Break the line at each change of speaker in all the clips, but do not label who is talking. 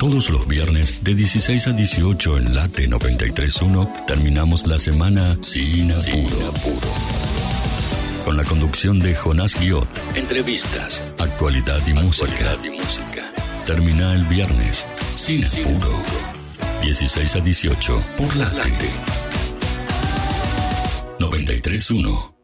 Todos los viernes de 16 a 18 en Late 93.1 terminamos la semana sin apuro. Con la conducción de Jonás Guiot, entrevistas, actualidad y música. y música. Termina el viernes sin apuro. 16 a 18 por Late 93.1.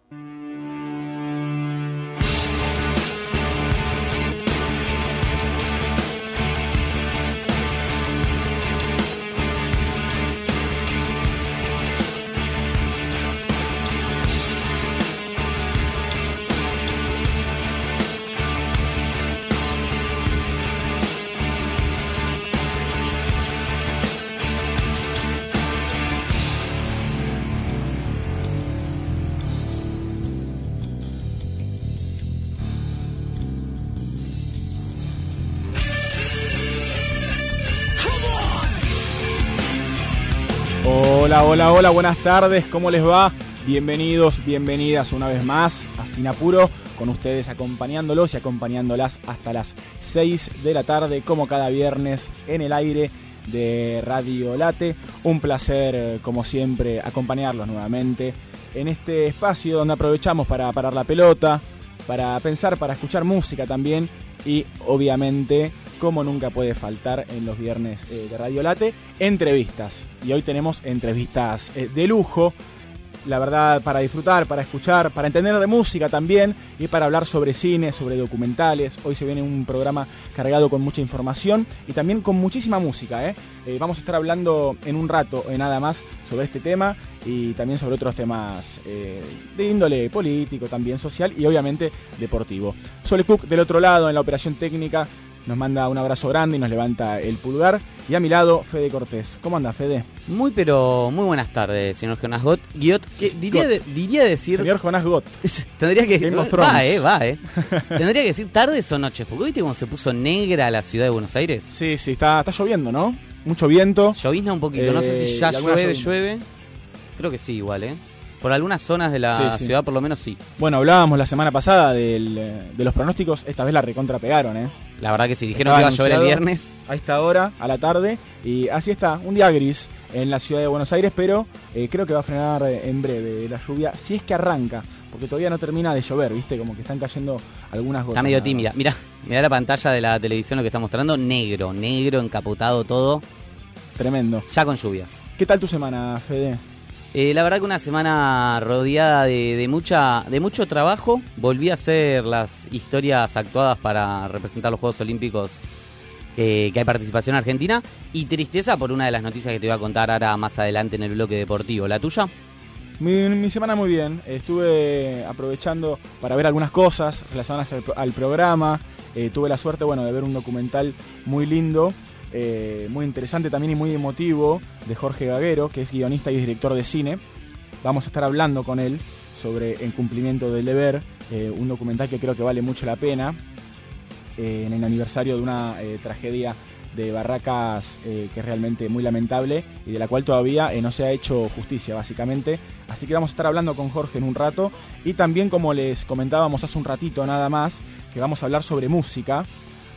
Hola, hola, buenas tardes, ¿cómo les va? Bienvenidos, bienvenidas una vez más a Sinapuro, con ustedes acompañándolos y acompañándolas hasta las 6 de la tarde, como cada viernes en el aire de Radio Late. Un placer, eh, como siempre, acompañarlos nuevamente en este espacio donde aprovechamos para parar la pelota, para pensar, para escuchar música también y obviamente como nunca puede faltar en los viernes eh, de Radio Late, entrevistas. Y hoy tenemos entrevistas eh, de lujo, la verdad, para disfrutar, para escuchar, para entender de música también y para hablar sobre cine, sobre documentales. Hoy se viene un programa cargado con mucha información y también con muchísima música. ¿eh? vamos a estar hablando en un rato, nada más, sobre este tema y también sobre otros temas de índole político, también social y obviamente deportivo. Sole Cook del otro lado en la operación técnica nos manda un abrazo grande y nos levanta el pulgar. Y a mi lado, Fede Cortés. ¿Cómo anda, Fede?
Muy, pero muy buenas tardes, señor Jonas Gott. Guiot, que diría, diría decir...
Señor Jonas Gott.
Tendría que... Va, eh, va, eh. Tendría que decir tardes o noches, porque ¿viste cómo se puso negra la ciudad de Buenos Aires?
Sí, sí, está, está lloviendo, ¿no? Mucho viento.
Llovizna un poquito, no sé si eh, ya llueve, llueve. Creo que sí, igual, ¿eh? Por algunas zonas de la ciudad, por lo menos sí.
Bueno, hablábamos la semana pasada del, de los pronósticos. Esta vez la recontra pegaron, ¿eh?
La verdad que sí, dijeron que iba a llover el viernes.
A esta hora, a la tarde. Y así está, un día gris en la ciudad de Buenos Aires, pero eh, creo que va a frenar en breve la lluvia, si es que arranca. Porque todavía no termina de llover, ¿viste? Como que están cayendo algunas gotas.
Está medio tímida. Mira, mira la pantalla de la televisión lo que está mostrando. Negro, negro, encapotado todo.
Tremendo.
Ya con lluvias.
¿Qué tal tu semana, Fede?
Eh, la verdad que una semana rodeada de, mucha, de mucho trabajo. Volví a hacer las historias actuadas para representar los Juegos Olímpicos que hay participación argentina. Y tristeza por una de las noticias que te voy a contar ahora más adelante en el bloque deportivo. ¿La tuya?
Mi, semana muy bien. Estuve aprovechando para ver algunas cosas relacionadas al, programa. Eh, tuve la suerte bueno, de ver un documental muy lindo eh, muy interesante también y muy emotivo de Jorge Gaguero, que es guionista y director de cine. Vamos a estar hablando con él sobre El cumplimiento del deber, eh, un documental que creo que vale mucho la pena eh, en el aniversario de una tragedia de Barracas que es realmente muy lamentable y de la cual todavía no se ha hecho justicia básicamente. Así que vamos a estar hablando con Jorge en un rato y también como les comentábamos hace un ratito nada más, que vamos a hablar sobre música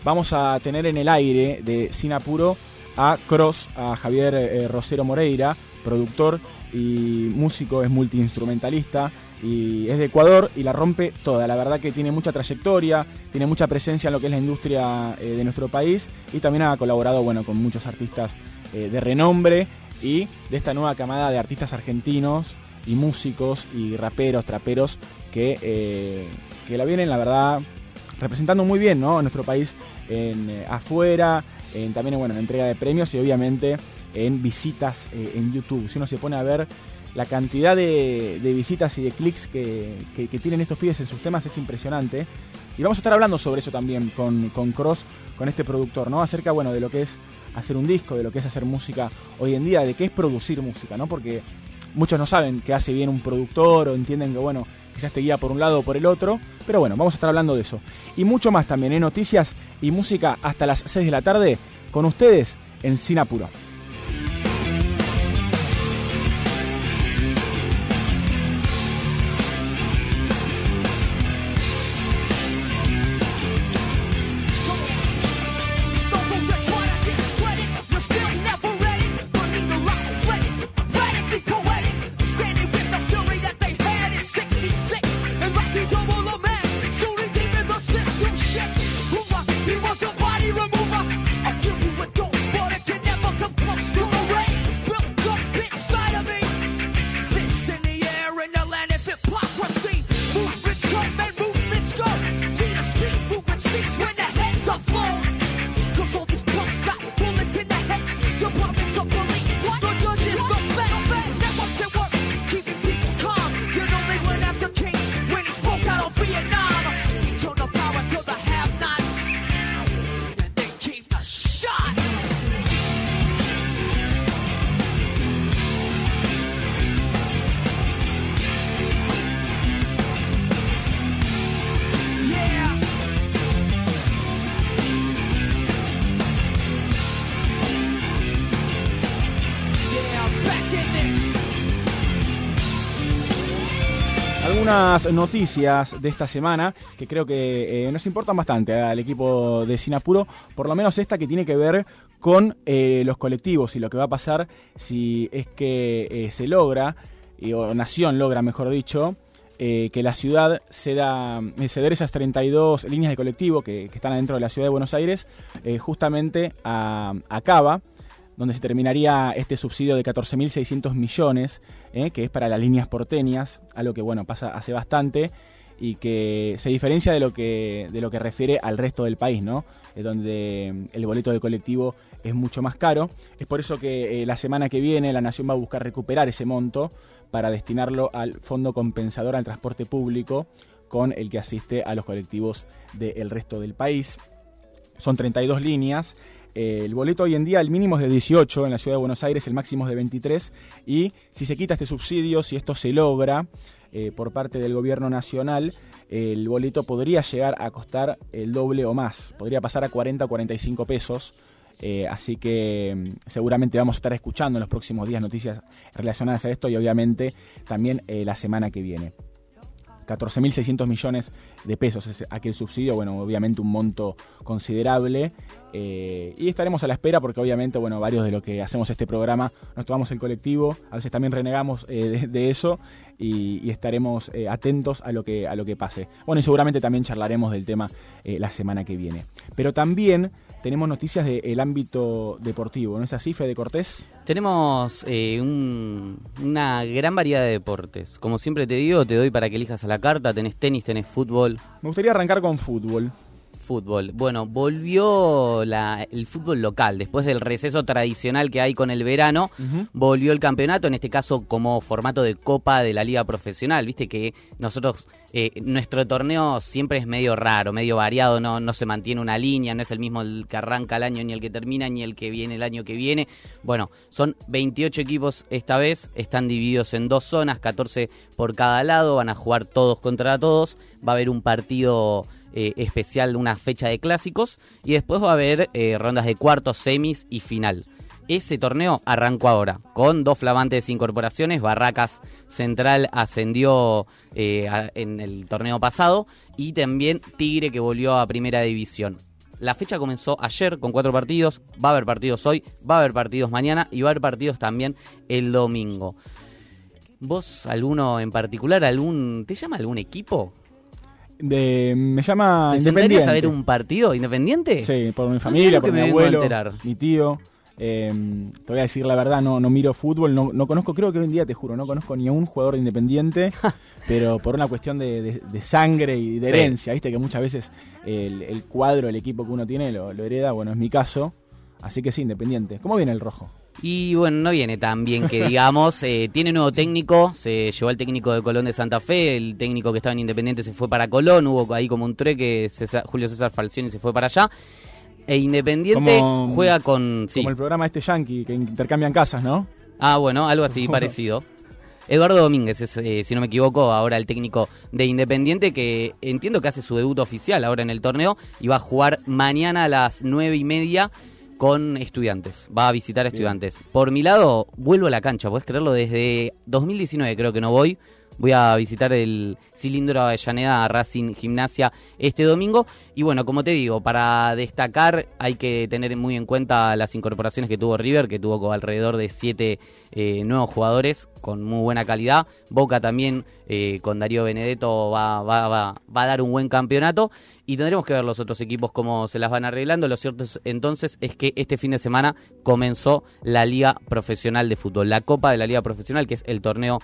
vamos a tener en el aire de Sin Apuro a Cross, a Javier eh, Rosero Moreira, productor y músico, es multiinstrumentalista y es de Ecuador y la rompe toda. La verdad que tiene mucha trayectoria, tiene mucha presencia en lo que es la industria eh, de nuestro país y también ha colaborado bueno, con muchos artistas eh, de renombre y de esta nueva camada de artistas argentinos y músicos y raperos, traperos que, que la vienen, la verdad, representando muy bien ¿no? nuestro país en, eh, afuera, en, también bueno, en entrega de premios y obviamente en visitas eh, en YouTube. Si uno se pone a ver la cantidad de, visitas y de clics que, tienen estos pibes en sus temas es impresionante. Y vamos a estar hablando sobre eso también con, con Cross, con este productor, ¿no? Acerca, bueno, de lo que es hacer un disco, de lo que es hacer música hoy en día, de qué es producir música, ¿no? Porque muchos no saben qué hace bien un productor o entienden que, bueno, quizás te guía por un lado o por el otro, pero bueno, vamos a estar hablando de eso. Y mucho más también, en ¿eh? noticias y música hasta las 6 de la tarde con ustedes en Sinapuro. algunas noticias de esta semana que creo que eh, nos importan bastante al equipo de Sinapuro, por lo menos esta que tiene que ver con eh, los colectivos y lo que va a pasar si es que eh, se logra, o Nación logra, mejor dicho, que la ciudad ceda, ceder esas 32 líneas de colectivo que, están adentro de la ciudad de Buenos Aires, justamente a, a Cava donde se terminaría este subsidio de 14.600 millones, eh, que es para las líneas porteñas, algo que bueno pasa hace bastante y que se diferencia de lo que de lo que refiere al resto del país, ¿no? donde el boleto del colectivo es mucho más caro. Es por eso que eh, la semana que viene la Nación va a buscar recuperar ese monto para destinarlo al Fondo Compensador al Transporte Público con el que asiste a los colectivos del resto del país. Son 32 líneas eh, el boleto hoy en día, el mínimo es de 18 en la ciudad de Buenos Aires, el máximo es de 23. Y si se quita este subsidio, si esto se logra eh, por parte del gobierno nacional, el boleto podría llegar a costar el doble o más. Podría pasar a 40 o 45 pesos. Eh, así que mm, seguramente vamos a estar escuchando en los próximos días noticias relacionadas a esto y obviamente también la semana que viene. 14.600 millones de pesos es aquel subsidio, bueno, obviamente un monto considerable. Eh, y estaremos a la espera porque obviamente, bueno, varios de los que hacemos este programa nos tomamos el colectivo, a veces también renegamos eh, de, eso y, estaremos eh, atentos a lo, que, a lo que pase. Bueno, y seguramente también charlaremos del tema la semana que viene. Pero también tenemos noticias del ámbito deportivo, ¿no es así, Fede Cortés?
Tenemos una gran variedad de deportes. Como siempre te digo, te doy para que elijas a la carta, tenés tenis, tenés fútbol.
Me gustaría arrancar con fútbol
fútbol. Bueno, volvió el fútbol local. Después del receso tradicional que hay con el verano, volvió el campeonato, en este caso como formato de copa de la liga profesional. Viste que nosotros, eh, nuestro torneo siempre es medio raro, medio variado, no, no se mantiene una línea, no es el mismo el que arranca el año, ni el que termina, ni el que viene el año que viene. Bueno, son 28 equipos esta vez, están divididos en dos zonas, 14 por cada lado, van a jugar todos contra todos, va a haber un partido eh, especial, una fecha de clásicos, y después va a haber eh, rondas de cuartos, semis y final. Ese torneo arrancó ahora, con dos flamantes incorporaciones. Barracas Central ascendió eh, en el torneo pasado y también Tigre que volvió a Primera División. La fecha comenzó ayer con cuatro partidos, va a haber partidos hoy, va a haber partidos mañana y va a haber partidos también el domingo. ¿Vos, alguno en particular, algún, te llama algún equipo
de, me llama
¿Te
Independiente.
a ver un partido independiente?
Sí, por mi familia, por mi abuelo, mi tío. Eh, te voy a decir la verdad, no, no miro fútbol, no, no conozco, creo que hoy en día te juro, no conozco ni a un jugador independiente, pero por una cuestión de, sangre y de herencia, viste que muchas veces el, cuadro, el equipo que uno tiene lo, lo hereda, bueno, es mi caso, así que sí, independiente. ¿Cómo viene el rojo?
Y bueno, no viene tan bien que digamos. Eh, tiene nuevo técnico, se llevó al técnico de Colón de Santa Fe, el técnico que estaba en Independiente se fue para Colón, hubo ahí como un treque, Julio César Falcioni se fue para allá. E Independiente juega con...
Como el programa este Yankee, que intercambian casas, ¿no?
Ah, bueno, algo así parecido. Eduardo Domínguez es, eh, si no me equivoco, ahora el técnico de Independiente, que entiendo que hace su debut oficial ahora en el torneo y va a jugar mañana a las nueve y media con estudiantes. Va a visitar estudiantes. Por mi lado, vuelvo a la cancha, puedes creerlo, desde 2019 creo que no voy. Voy a visitar el Cilindro Avellaneda Racing Gimnasia este domingo. Y bueno, como te digo, para destacar hay que tener muy en cuenta las incorporaciones que tuvo River, que tuvo alrededor de siete eh, nuevos jugadores con muy buena calidad. Boca también eh, con Darío Benedetto va, va, va, va, a dar un buen campeonato y tendremos que ver los otros equipos cómo se las van arreglando. Lo cierto es, entonces es que este fin de semana comenzó la Liga Profesional de Fútbol, la Copa de la Liga Profesional, que es el torneo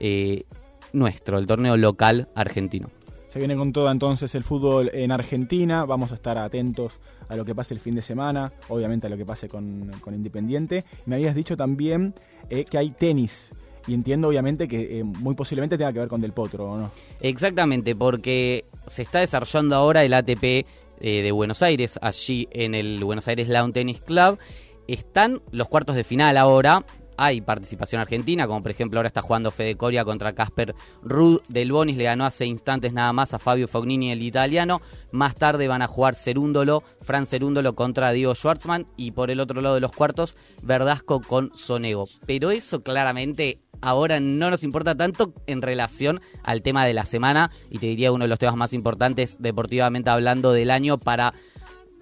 eh, nuestro, el torneo local argentino.
Se viene con todo entonces el fútbol en Argentina. Vamos a estar atentos a lo que pase el fin de semana, obviamente a lo que pase con, Independiente. Me habías dicho también eh, que hay tenis. Y entiendo obviamente que eh, muy posiblemente tenga que ver con Del Potro, ¿o no?
Exactamente, porque se está desarrollando ahora el ATP eh, de Buenos Aires, allí en el Buenos Aires Lawn Tennis Club. Están los cuartos de final ahora hay participación argentina, como por ejemplo ahora está jugando Fede Coria contra Casper Ruud del Bonis, le ganó hace instantes nada más a Fabio Fognini, el italiano. Más tarde van a jugar Cerúndolo, Fran Cerúndolo contra Diego Schwartzman y por el otro lado de los cuartos, Verdasco con Sonego. Pero eso claramente ahora no nos importa tanto en relación al tema de la semana y te diría uno de los temas más importantes deportivamente hablando del año para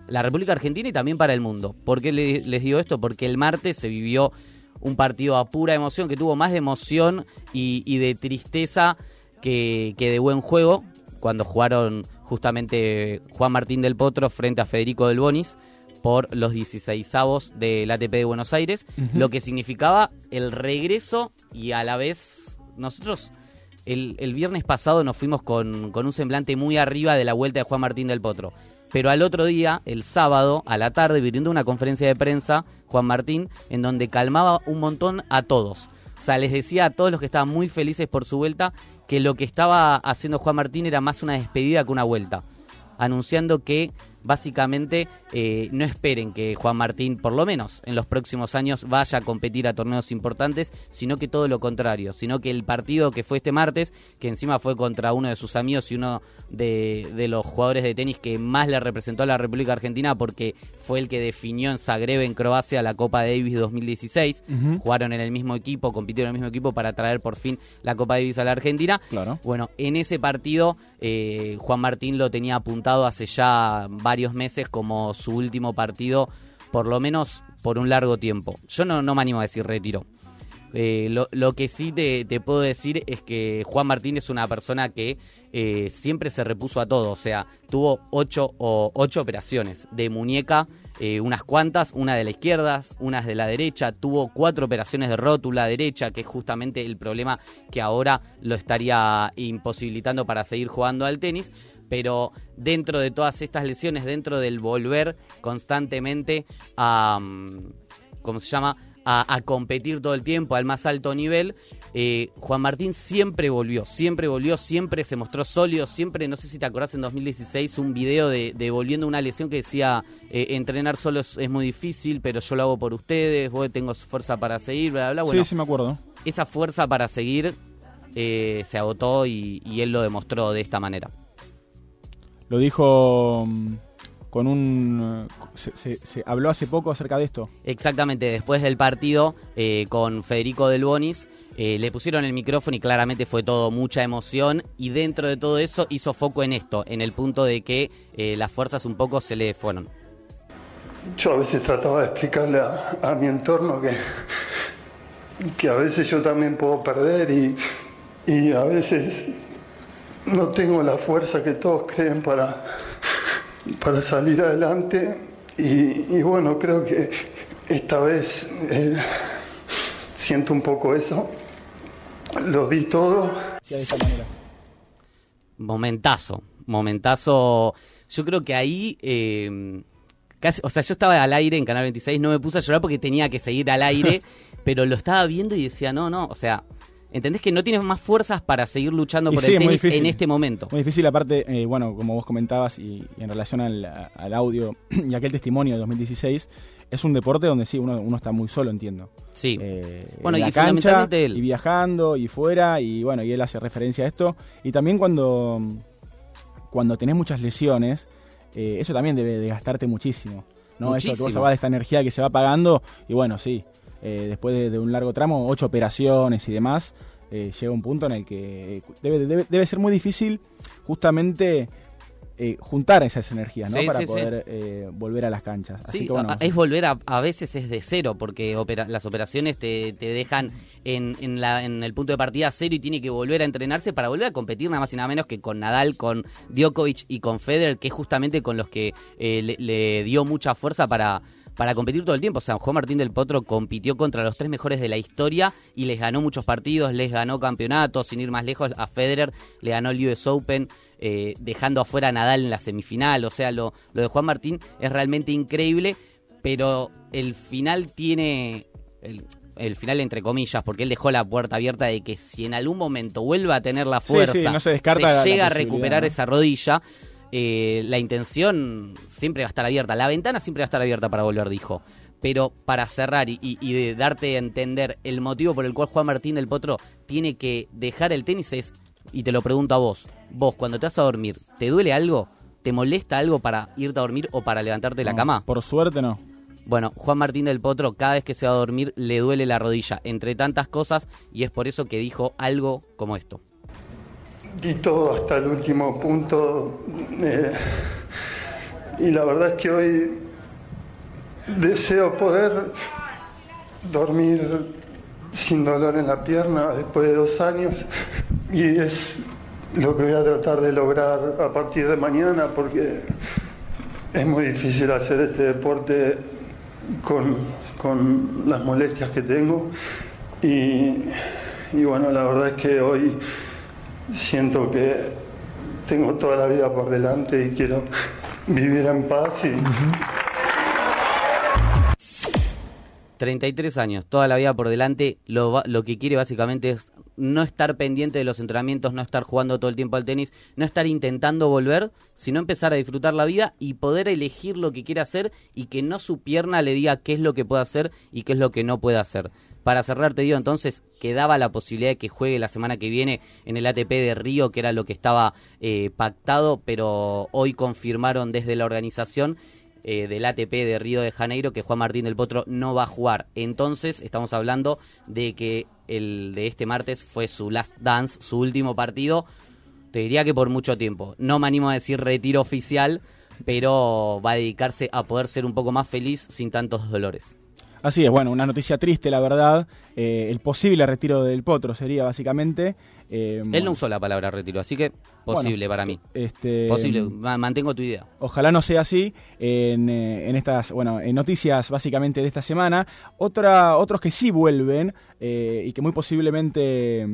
la República Argentina y también para el mundo. ¿Por qué les digo esto? Porque el martes se vivió un partido a pura emoción, que tuvo más de emoción y, de tristeza que, de buen juego, cuando jugaron justamente Juan Martín del Potro frente a Federico del Bonis por los 16avos del ATP de Buenos Aires, lo que significaba el regreso y a la vez nosotros el, viernes pasado nos fuimos con, con un semblante muy arriba de la vuelta de Juan Martín del Potro. Pero al otro día, el sábado, a la tarde, viviendo una conferencia de prensa, Juan Martín, en donde calmaba un montón a todos. O sea, les decía a todos los que estaban muy felices por su vuelta que lo que estaba haciendo Juan Martín era más una despedida que una vuelta. Anunciando que básicamente eh, no esperen que Juan Martín, por lo menos en los próximos años, vaya a competir a torneos importantes, sino que todo lo contrario, sino que el partido que fue este martes, que encima fue contra uno de sus amigos y uno de, los jugadores de tenis que más le representó a la República Argentina, porque fue el que definió en Zagreb, en Croacia, la Copa Davis 2016. Jugaron en el mismo equipo, compitieron en el mismo equipo para traer por fin la Copa Davis a la Argentina.
Claro.
Bueno, en ese partido eh, Juan Martín lo tenía apuntado hace ya varios meses como su último partido, por lo menos por un largo tiempo. Yo no, me animo a decir retiro. Eh, lo, que sí te, puedo decir es que Juan Martín es una persona que eh, siempre se repuso a todo. O sea, tuvo ocho, o, ocho operaciones de muñeca, eh, unas cuantas, una de la izquierda, unas de la derecha. Tuvo cuatro operaciones de rótula derecha, que es justamente el problema que ahora lo estaría imposibilitando para seguir jugando al tenis pero dentro de todas estas lesiones, dentro del volver constantemente a, mm, ¿cómo se llama? A, competir todo el tiempo al más alto nivel, eh, Juan Martín siempre volvió, siempre volvió, siempre se mostró sólido, siempre, no sé si te acordás en 2016, un video de, volviendo una lesión que decía, eh, entrenar solo es, muy difícil, pero yo lo hago por ustedes, vos tengo fuerza para seguir, bla, bla,
Bueno, sí, sí me acuerdo.
Esa fuerza para seguir eh, se agotó y él lo demostró de esta manera.
Lo dijo mm, con un... Se, habló hace poco acerca de esto.
Exactamente, después del partido con Federico Del Bonis, eh, le pusieron el micrófono y claramente fue todo mucha emoción y dentro de todo eso hizo foco en esto, en el punto de que eh, las fuerzas un poco se le fueron.
Yo a veces trataba de explicarle a, mi entorno que, que a veces yo también puedo perder y, y a veces no tengo la fuerza que todos creen para, para salir adelante y, bueno, creo que esta vez eh, siento un poco eso. Lo di todo.
Momentazo, momentazo. Yo creo que ahí... Eh, casi, o sea, yo estaba al aire en Canal 26, no me puse a llorar porque tenía que seguir al aire, pero lo estaba viendo y decía, no, no, o sea, ¿Entendés que no tienes más fuerzas para seguir luchando por el tenis en este momento?
Muy difícil, aparte, eh, bueno, como vos comentabas, y, en relación al, audio y aquel testimonio de 2016, es un deporte donde sí, uno, uno está muy solo, entiendo.
Sí.
Eh, bueno, y cancha, Y viajando, y fuera, y bueno, y él hace referencia a esto. Y también cuando, cuando tenés muchas lesiones, eh, eso también debe de gastarte muchísimo. ¿no? Muchísimo. Eso, va de esta energía que se va pagando, y bueno, sí, eh, después de, un largo tramo, ocho operaciones y demás, eh, llega un punto en el que debe, debe, ser muy difícil justamente eh, juntar esas energías, ¿no? Para poder volver a las canchas.
es volver a, veces es de cero, porque las operaciones te, dejan en, en, la, en, el punto de partida cero y tiene que volver a entrenarse para volver a competir nada más y nada menos que con Nadal, con Djokovic y con Federer, que es justamente con los que le dio mucha fuerza para para competir todo el tiempo. O sea, Juan Martín del Potro compitió contra los tres mejores de la historia y les ganó muchos partidos, les ganó campeonatos, sin ir más lejos, a Federer le ganó el US Open. Eh, dejando afuera a Nadal en la semifinal, o sea, lo, lo de Juan Martín es realmente increíble, pero el final tiene, el, final entre comillas, porque él dejó la puerta abierta de que si en algún momento vuelve a tener la fuerza,
se, descarta
llega a recuperar esa rodilla, eh, la intención siempre va a estar abierta, la ventana siempre va a estar abierta para volver, dijo. Pero para cerrar y, de darte a entender el motivo por el cual Juan Martín del Potro tiene que dejar el tenis es, y te lo pregunto a vos, vos cuando te vas a dormir, ¿te duele algo? ¿Te molesta algo para irte a dormir o para levantarte de la cama?
Por suerte no.
Bueno, Juan Martín del Potro cada vez que se va a dormir le duele la rodilla, entre tantas cosas, y es por eso que dijo algo como esto.
Di todo hasta el último punto eh, y la verdad es que hoy deseo poder dormir sin dolor en la pierna después de dos años. Y es lo que voy a tratar de lograr a partir de mañana porque es muy difícil hacer este deporte con, con las molestias que tengo. Y, y, bueno, la verdad es que hoy siento que tengo toda la vida por delante y quiero vivir en paz y...
33 años, toda la vida por delante, lo, lo que quiere básicamente es no estar pendiente de los entrenamientos, no estar jugando todo el tiempo al tenis, no estar intentando volver, sino empezar a disfrutar la vida y poder elegir lo que quiere hacer y que no su pierna le diga qué es lo que puede hacer y qué es lo que no puede hacer. Para cerrar, te digo entonces, quedaba la posibilidad de que juegue la semana que viene en el ATP de Río, que era lo que estaba eh, pactado, pero hoy confirmaron desde la organización eh, del ATP de Río de Janeiro que Juan Martín del Potro no va a jugar. Entonces estamos hablando de que el de este martes fue su last dance, su último partido. Te diría que por mucho tiempo. No me animo a decir retiro oficial, pero va a dedicarse a poder ser un poco más feliz sin tantos dolores.
Así es, bueno, una noticia triste, la verdad. Eh, el posible retiro del Potro sería básicamente.
Eh, Él no usó la palabra retiro, así que posible para mí. Este, posible, mantengo tu idea.
Ojalá no sea así en, eh, en, estas, bueno, en noticias básicamente de esta semana. Otra, otros que sí vuelven eh, y que muy posiblemente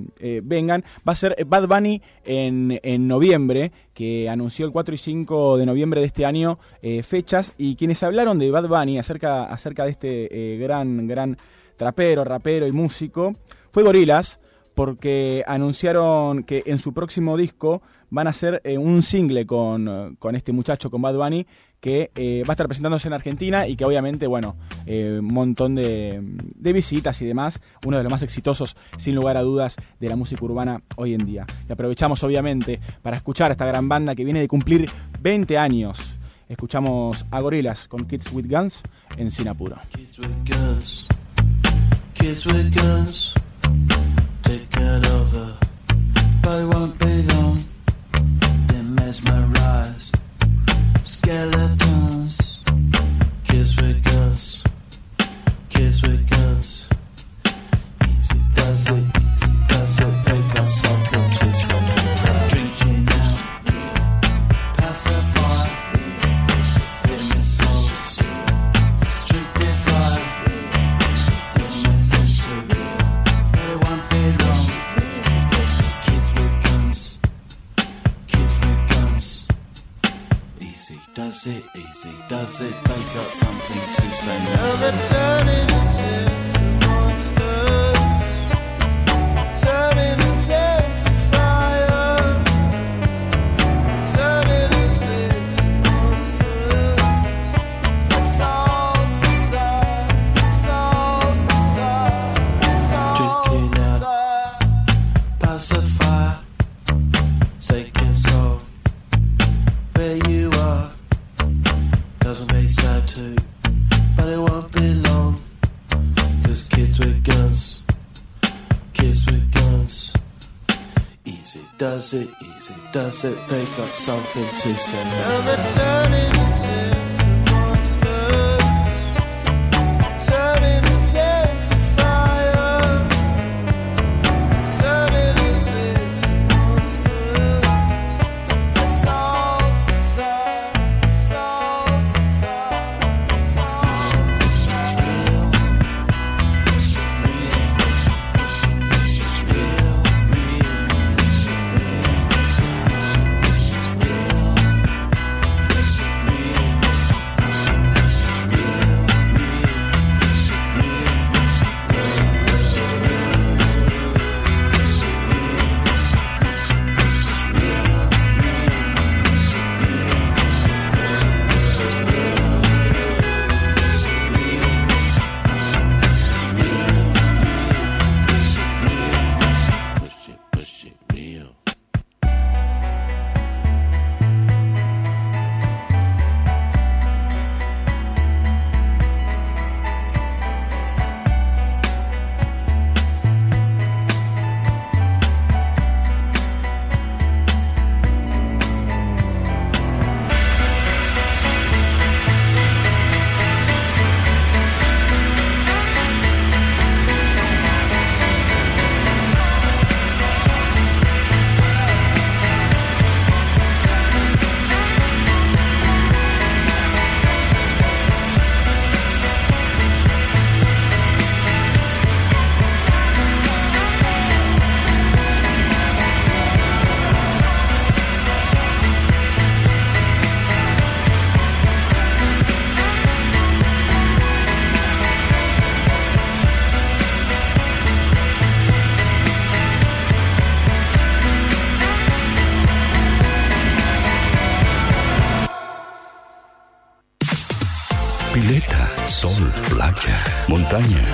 vengan va a ser Bad Bunny en, en noviembre, que anunció el 4 y 5 de noviembre de este año fechas y quienes hablaron de Bad Bunny acerca, acerca de este gran, gran trapero, rapero y músico fue Gorilas porque anunciaron que en su próximo disco van a hacer eh, un single con, con, este muchacho, con Bad Bunny, que eh, va a estar presentándose en Argentina y que obviamente, bueno, eh, un montón de, de, visitas y demás, uno de los más exitosos, sin lugar a dudas, de la música urbana hoy en día. Y aprovechamos, obviamente, para escuchar a esta gran banda que viene de cumplir 20 años. Escuchamos a Gorilas con Kids with Guns en Sinapuro. Kids with guns. Kids with guns. Over, but it won't be long. They're mesmerized, skeletons, it easy? does it, they got something to say no to. It, easy does it. They got something to say.
Pileta, sol,
playa, montaña.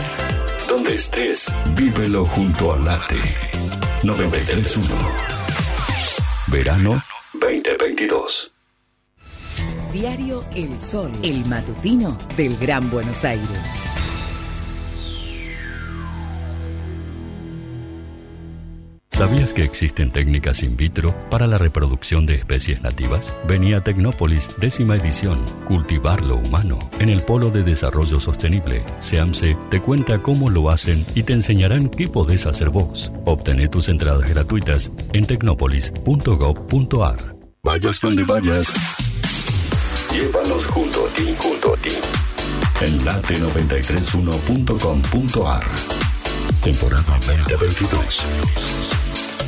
Donde estés, vívelo junto al late. 931. Verano 2022.
Diario El Sol, el matutino del Gran Buenos Aires.
¿Sabías que existen técnicas in vitro para la reproducción de especies nativas? Venía a Tecnópolis, décima edición, Cultivar lo Humano, en el Polo de Desarrollo Sostenible. SEAMSE te cuenta cómo lo hacen y te enseñarán qué podés hacer vos. Obtené tus entradas gratuitas en tecnopolis.gov.ar. Vayas donde vayas, llévalos junto a ti, junto a ti. En late931.com.ar. Temporada 2022.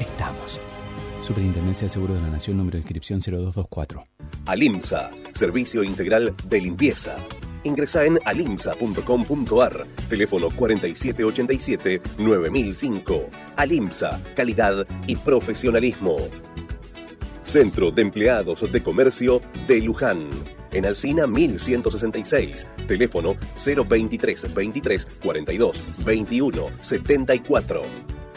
Estamos. Superintendencia de Seguros de la Nación, número de inscripción 0224.
Alimsa, servicio integral de limpieza. Ingresa en alimsa.com.ar, teléfono 4787-9005. Alimsa, calidad y profesionalismo. Centro de Empleados de Comercio de Luján. En Alcina 1166, teléfono 023 23 42 21 74.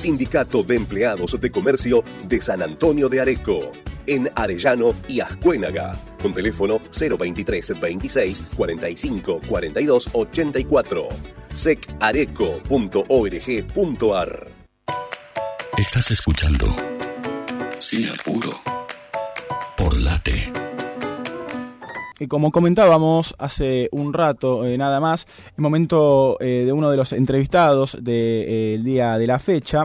Sindicato de Empleados de Comercio de San Antonio de Areco. En Arellano y Ascuénaga. Con teléfono 023 26 45 42 84. secareco.org.ar
Estás escuchando Sin Apuro por Late.
Y como comentábamos hace un rato eh, nada más, el momento eh, de uno de los entrevistados del día de la fecha,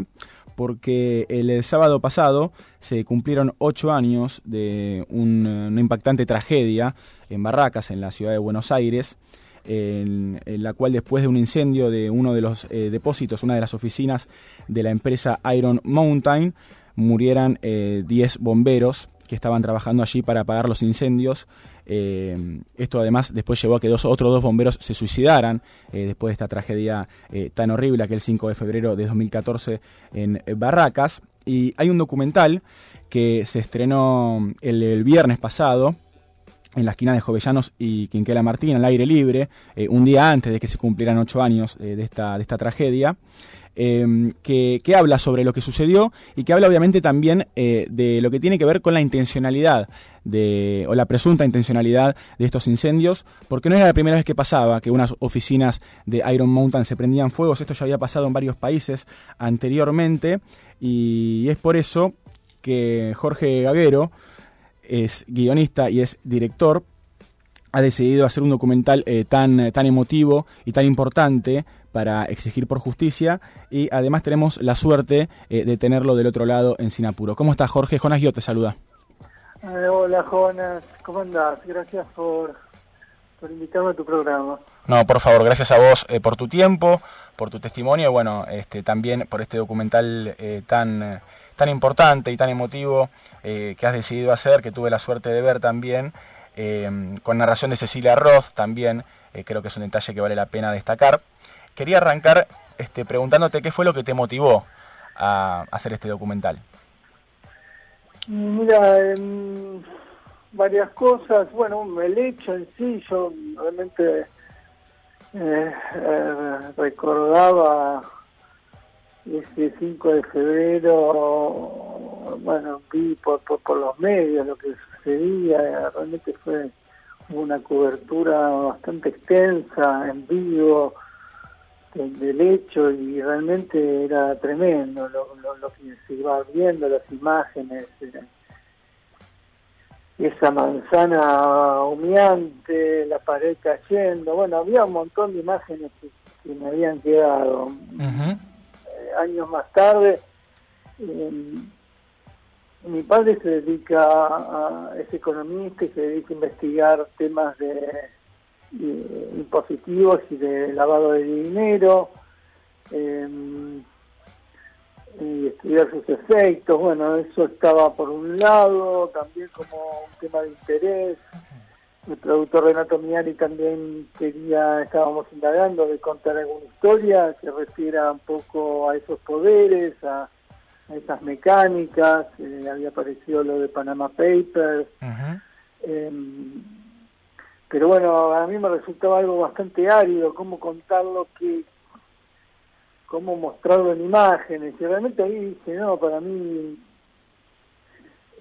porque el, sábado pasado se cumplieron ocho años de un- una impactante tragedia en Barracas, en la ciudad de Buenos Aires, en, la cual después de un incendio de uno de los eh, depósitos, una de las oficinas de la empresa Iron Mountain, murieran eh, 10 bomberos que estaban trabajando allí para apagar los incendios. Eh, esto además después llevó a que dos, otros dos bomberos se suicidaran eh, después de esta tragedia eh, tan horrible, aquel 5 de febrero de 2014 en Barracas. Y hay un documental que se estrenó el, el viernes pasado, en la esquina de Jovellanos y Quinquela Martín, al aire libre, un día antes de que se cumplieran ocho años de, esta, de esta tragedia, eh, que, habla sobre lo que sucedió y que habla obviamente también eh, de lo que tiene que ver con la intencionalidad o la presunta intencionalidad de estos incendios, porque no era la primera vez que pasaba que unas oficinas de Iron Mountain se prendían fuegos, esto ya había pasado en varios países anteriormente, y es por eso que Jorge Gaguero, es guionista y es director, ha decidido hacer un documental eh, tan, tan emotivo y tan importante para exigir por justicia y además tenemos la suerte eh, de tenerlo del otro lado en Sinapuro. ¿Cómo estás Jorge? Jonas Guiot te saluda.
Eh, hola Jonas, ¿cómo andás? Gracias por, por invitarme a tu programa.
No, por favor, gracias a vos eh, por tu tiempo, por tu testimonio y bueno, este, también por este documental eh, tan, tan importante y tan emotivo eh, que has decidido hacer, que tuve la suerte de ver también, con narración de Cecilia Roth también, creo que es un detalle que vale la pena destacar. Quería arrancar este, preguntándote qué fue lo que te motivó a hacer este documental.
Mira, em, varias cosas. Bueno, el hecho en sí, yo realmente eh, eh, recordaba ese 5 de febrero, bueno, vi por, por, por los medios lo que sucedía, realmente fue una cobertura bastante extensa, en vivo, del, hecho y realmente era tremendo lo, lo- lo que se iba viendo, las imágenes, eh, esa manzana humeante, la pared cayendo, bueno, había un montón de imágenes que, que me habían quedado. Eh, años más tarde, eh, mi padre se dedica a, es economista y se dedica a investigar temas de, de impositivos y de lavado de dinero eh, y estudiar sus efectos. Bueno, eso estaba por un lado, también como un tema de interés. El productor Renato Miari también quería, estábamos indagando de contar alguna historia que refiera un poco a esos poderes, a, a esas mecánicas. eh, había aparecido lo de Panama Papers. Eh, pero bueno, a mí me resultaba algo bastante árido, cómo contarlo, que, cómo mostrarlo en imágenes. Y realmente ahí dije, no, para mí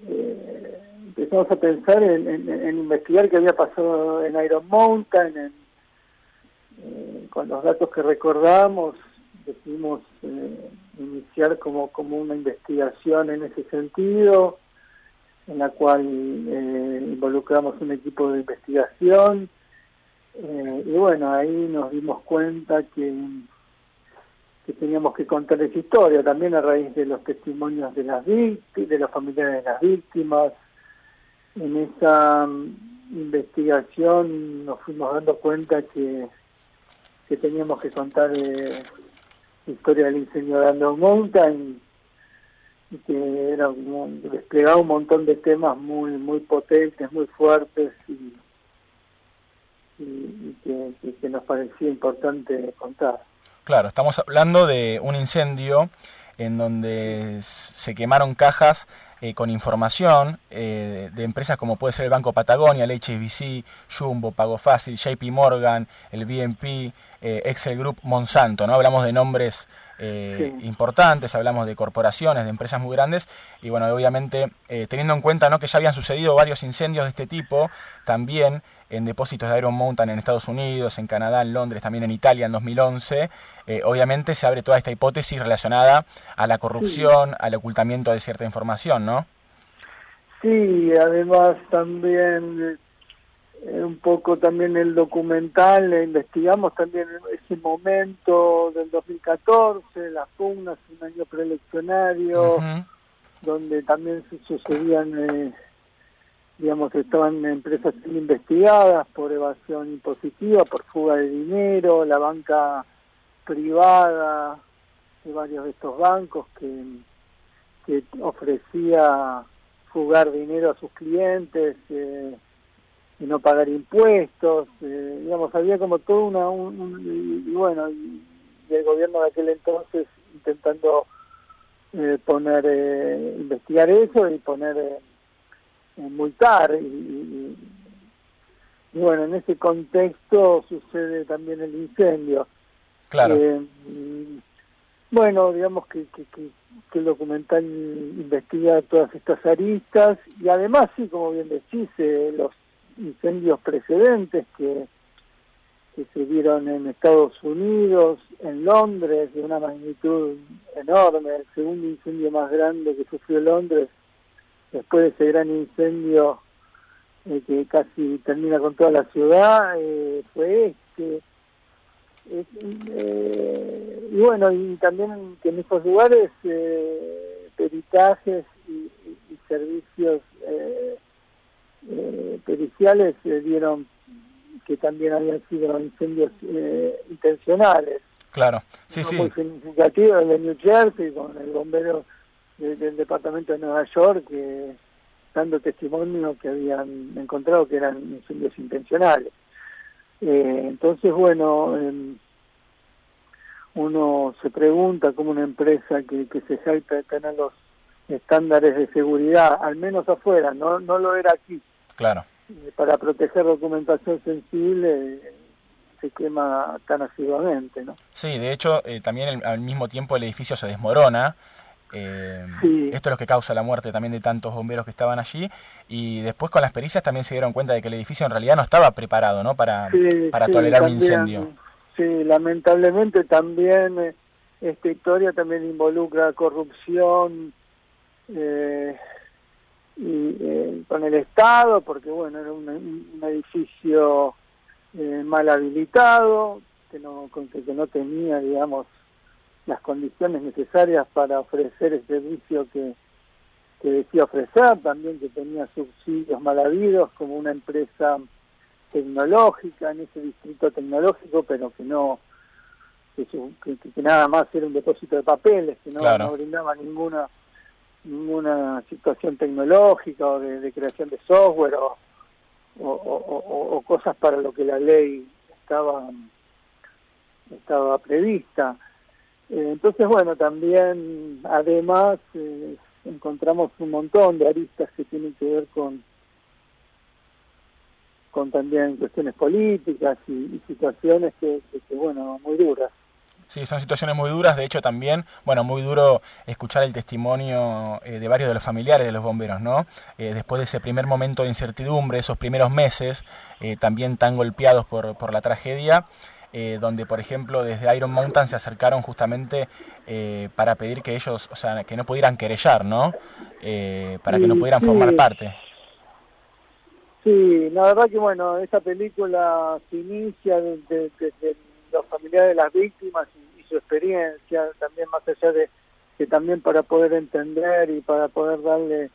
eh, empezamos a pensar en, investigar qué había pasado en Iron Mountain, en, eh, con los datos que recordamos, decidimos eh, iniciar como, como una investigación en ese sentido en la cual eh, involucramos un equipo de investigación eh, y bueno, ahí nos dimos cuenta que, que teníamos que contar esa historia también a raíz de los testimonios de las víctimas, de los familiares de las víctimas. En esa mm, investigación nos fuimos dando cuenta que, que teníamos que contar eh, la historia del incendio de Mountain y que era como desplegaba un montón de temas muy muy potentes, muy fuertes y, que, nos parecía importante contar.
Claro, estamos hablando de un incendio en donde se quemaron cajas eh, con información eh, de empresas como puede ser el Banco Patagonia, el HSBC, Jumbo, Pago Fácil, JP Morgan, el BNP, eh, Excel Group, Monsanto, ¿no? Hablamos de nombres eh,
Sí.
importantes, hablamos de corporaciones, de empresas muy grandes y bueno, obviamente eh, teniendo en cuenta ¿no? que ya habían sucedido varios incendios de este tipo, también en depósitos de Iron Mountain en Estados Unidos, en Canadá, en Londres, también en Italia en 2011, eh, obviamente se abre toda esta hipótesis relacionada a la corrupción, al ocultamiento de cierta información, ¿no?
Sí, además también un poco también el documental, eh, investigamos también ese momento del 2014, las pugnas, un año preeleccionario, donde también se sucedían, eh, digamos, estaban empresas investigadas por evasión impositiva, por fuga de dinero, la banca privada de varios de estos bancos que, que ofrecía fugar dinero a sus clientes eh, y no pagar impuestos, eh, digamos, había como todo una, un, un- y, y bueno, y, el gobierno de aquel entonces intentando eh, poner, eh, investigar eso y poner, eh, multar. Y, y- y bueno, en ese contexto sucede también el incendio.
Claro.
Bueno, digamos que, que, que- que el documental investiga todas estas aristas y además, sí, como bien decís, los incendios precedentes que, que se dieron en Estados Unidos, en Londres, de una magnitud enorme, el segundo incendio más grande que sufrió Londres, después de ese gran incendio eh, que casi termina con toda la ciudad, eh, fue este. Es, eh, y bueno, y también que en estos lugares peritajes y- y servicios eh, eh, periciales eh, dieron que también habían sido incendios eh, intencionales.
Claro, sí,
Uno
sí.
Muy significativo el de New Jersey con el bombero de- del departamento de Nueva York que dando testimonio que habían encontrado que eran incendios intencionales. Eh, entonces, bueno, em, uno se pregunta cómo una empresa que, que se jacta de tener los estándares de seguridad, al menos afuera, no, no lo era aquí,
Claro.
eh, para proteger documentación sensible, eh, se quema tan asiduamente, ¿no?
Sí, de hecho, eh, también el- al mismo tiempo el edificio se desmorona Eh,
Sí.
Esto es lo que causa la muerte también de tantos bomberos que estaban allí. Y después con las pericias también se dieron cuenta de que el edificio en realidad no estaba preparado ¿no? para,
Sí,
para
sí,
tolerar un incendio.
Sí, lamentablemente también eh, esta historia también involucra corrupción eh, y eh, con el Estado, porque bueno, era un, un edificio eh, mal habilitado, que no, con que, que no tenía, digamos, las condiciones necesarias para ofrecer el servicio que, que decía ofrecer, también que tenía subsidios mal habidos, como una empresa tecnológica en ese distrito tecnológico, pero que no que, que- que nada más era un depósito de papeles, que no,
Claro.
no brindaba ninguna ninguna situación tecnológica o de, creación de software o, cosas para lo que la ley estaba estaba prevista. Eh, entonces, bueno, también además eh, encontramos un montón de aristas que tienen que ver con con también cuestiones políticas y, situaciones que, bueno, muy duras.
Sí, son situaciones muy duras. De hecho, también, bueno, muy duro escuchar el testimonio eh, de varios de los familiares de los bomberos, ¿no? Eh, después de ese primer momento de incertidumbre, esos primeros meses, eh, también tan golpeados por, por la tragedia, eh, donde, por ejemplo, desde Iron Mountain se acercaron justamente eh, para pedir que ellos, o sea, que no pudieran querellar, ¿no? Eh, para que no pudieran
sí.
formar parte.
Sí, la verdad que bueno, esta película se inicia desde desde los familiares de las víctimas y, su experiencia, también más allá de que también para poder entender y para poder darle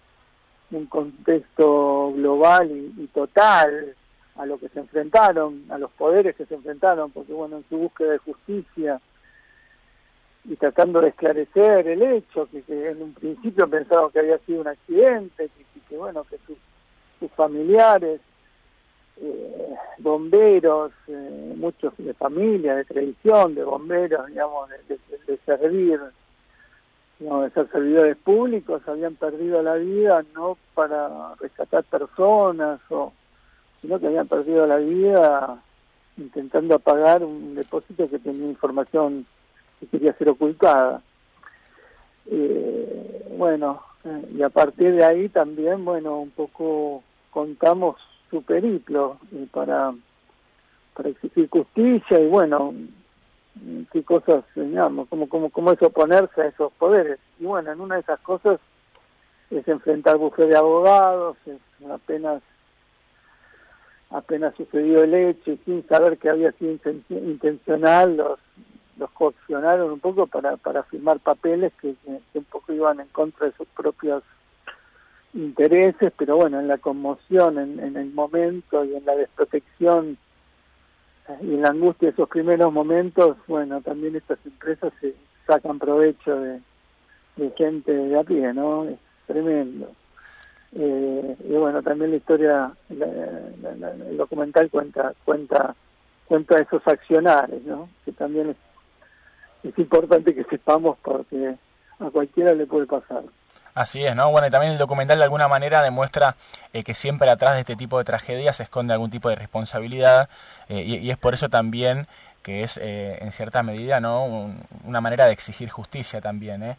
un contexto global y, total a lo que se enfrentaron, a los poderes que se enfrentaron, porque bueno, en su búsqueda de justicia y tratando de esclarecer el hecho, que, en un principio pensaban que había sido un accidente, que, que- bueno, que sus familiares, eh, bomberos, eh, muchos de familia, de tradición, de bomberos, digamos, de, servir, digamos, de ser servidores públicos, habían perdido la vida no para rescatar personas, sino que habían perdido la vida intentando apagar un depósito que tenía información que quería ser ocultada. Eh, bueno, y a partir de ahí también, bueno, un poco contamos su periplo para, para exigir justicia y bueno, qué cosas, digamos, cómo, cómo, cómo es oponerse a esos poderes. Y bueno, en una de esas cosas es enfrentar bufé de abogados, es apenas apenas sucedió el hecho sin saber que había sido inten- intencional, los, los coaccionaron un poco para, para firmar papeles que- que un poco iban en contra de sus propios intereses, pero bueno, en la conmoción, en, en el momento y en la desprotección eh, y en la angustia de esos primeros momentos, bueno, también estas empresas se sacan provecho de, gente de a pie, ¿no? Es tremendo. Eh, y bueno, también la historia, la- el documental cuenta cuenta cuenta esos accionares, ¿no? Que también es importante que sepamos porque a cualquiera le puede pasar.
Así es, ¿no? Bueno, y también el documental de alguna manera demuestra eh, que siempre atrás de este tipo de tragedias se esconde algún tipo de responsabilidad eh, y, es por eso también que es eh, en cierta medida no Un- una manera de exigir justicia también.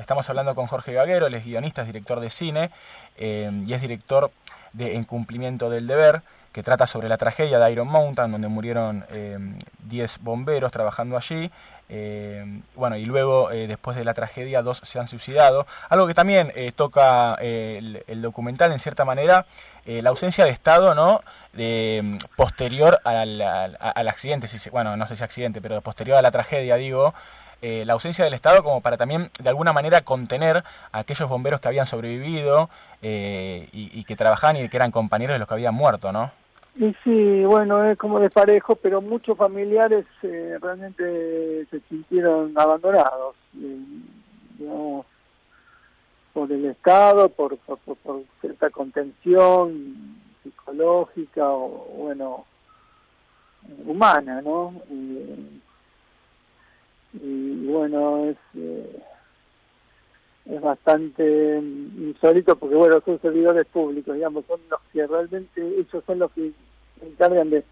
estamos hablando con Jorge Gaguero, él es guionista, es director de cine y es director de En cumplimiento del deber, que trata sobre la tragedia de Iron Mountain, donde murieron eh, 10 bomberos trabajando allí. Eh, bueno, y luego, eh, después de la tragedia, dos se han suicidado. Algo que también eh, toca eh, el, el documental, en cierta manera, la ausencia de Estado, ¿no? De, mm, posterior al, al- accidente, si bueno, no sé si accidente, pero posterior a la tragedia, digo, la ausencia del Estado como para también de alguna manera contener a aquellos bomberos que habían sobrevivido eh, y que trabajaban y que eran compañeros de los que habían muerto, ¿no?
Y sí, bueno, es como desparejo, pero muchos familiares eh, realmente se sintieron abandonados, eh, digamos, por el Estado, por, cierta contención psicológica o, bueno, humana, ¿no? Y, y bueno, es... eh, es bastante insólito porque bueno son servidores públicos digamos son los que realmente ellos son los que se encargan de